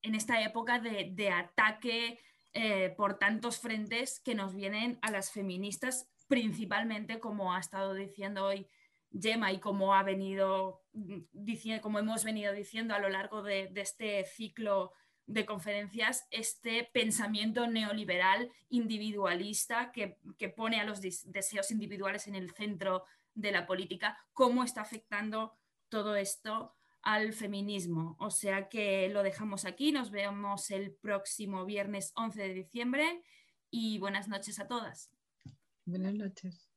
esta época de, de ataque eh, por tantos frentes que nos vienen a las feministas, principalmente como ha estado diciendo hoy Gemma y como ha venido diciendo, como hemos venido diciendo a lo largo de, este ciclo de conferencias, este pensamiento neoliberal individualista que, que pone a los deseos individuales en el centro de la política, cómo está afectando todo esto al feminismo. O sea que lo dejamos aquí, nos vemos el próximo viernes 11 de diciembre y buenas noches a todas. Buenas noches.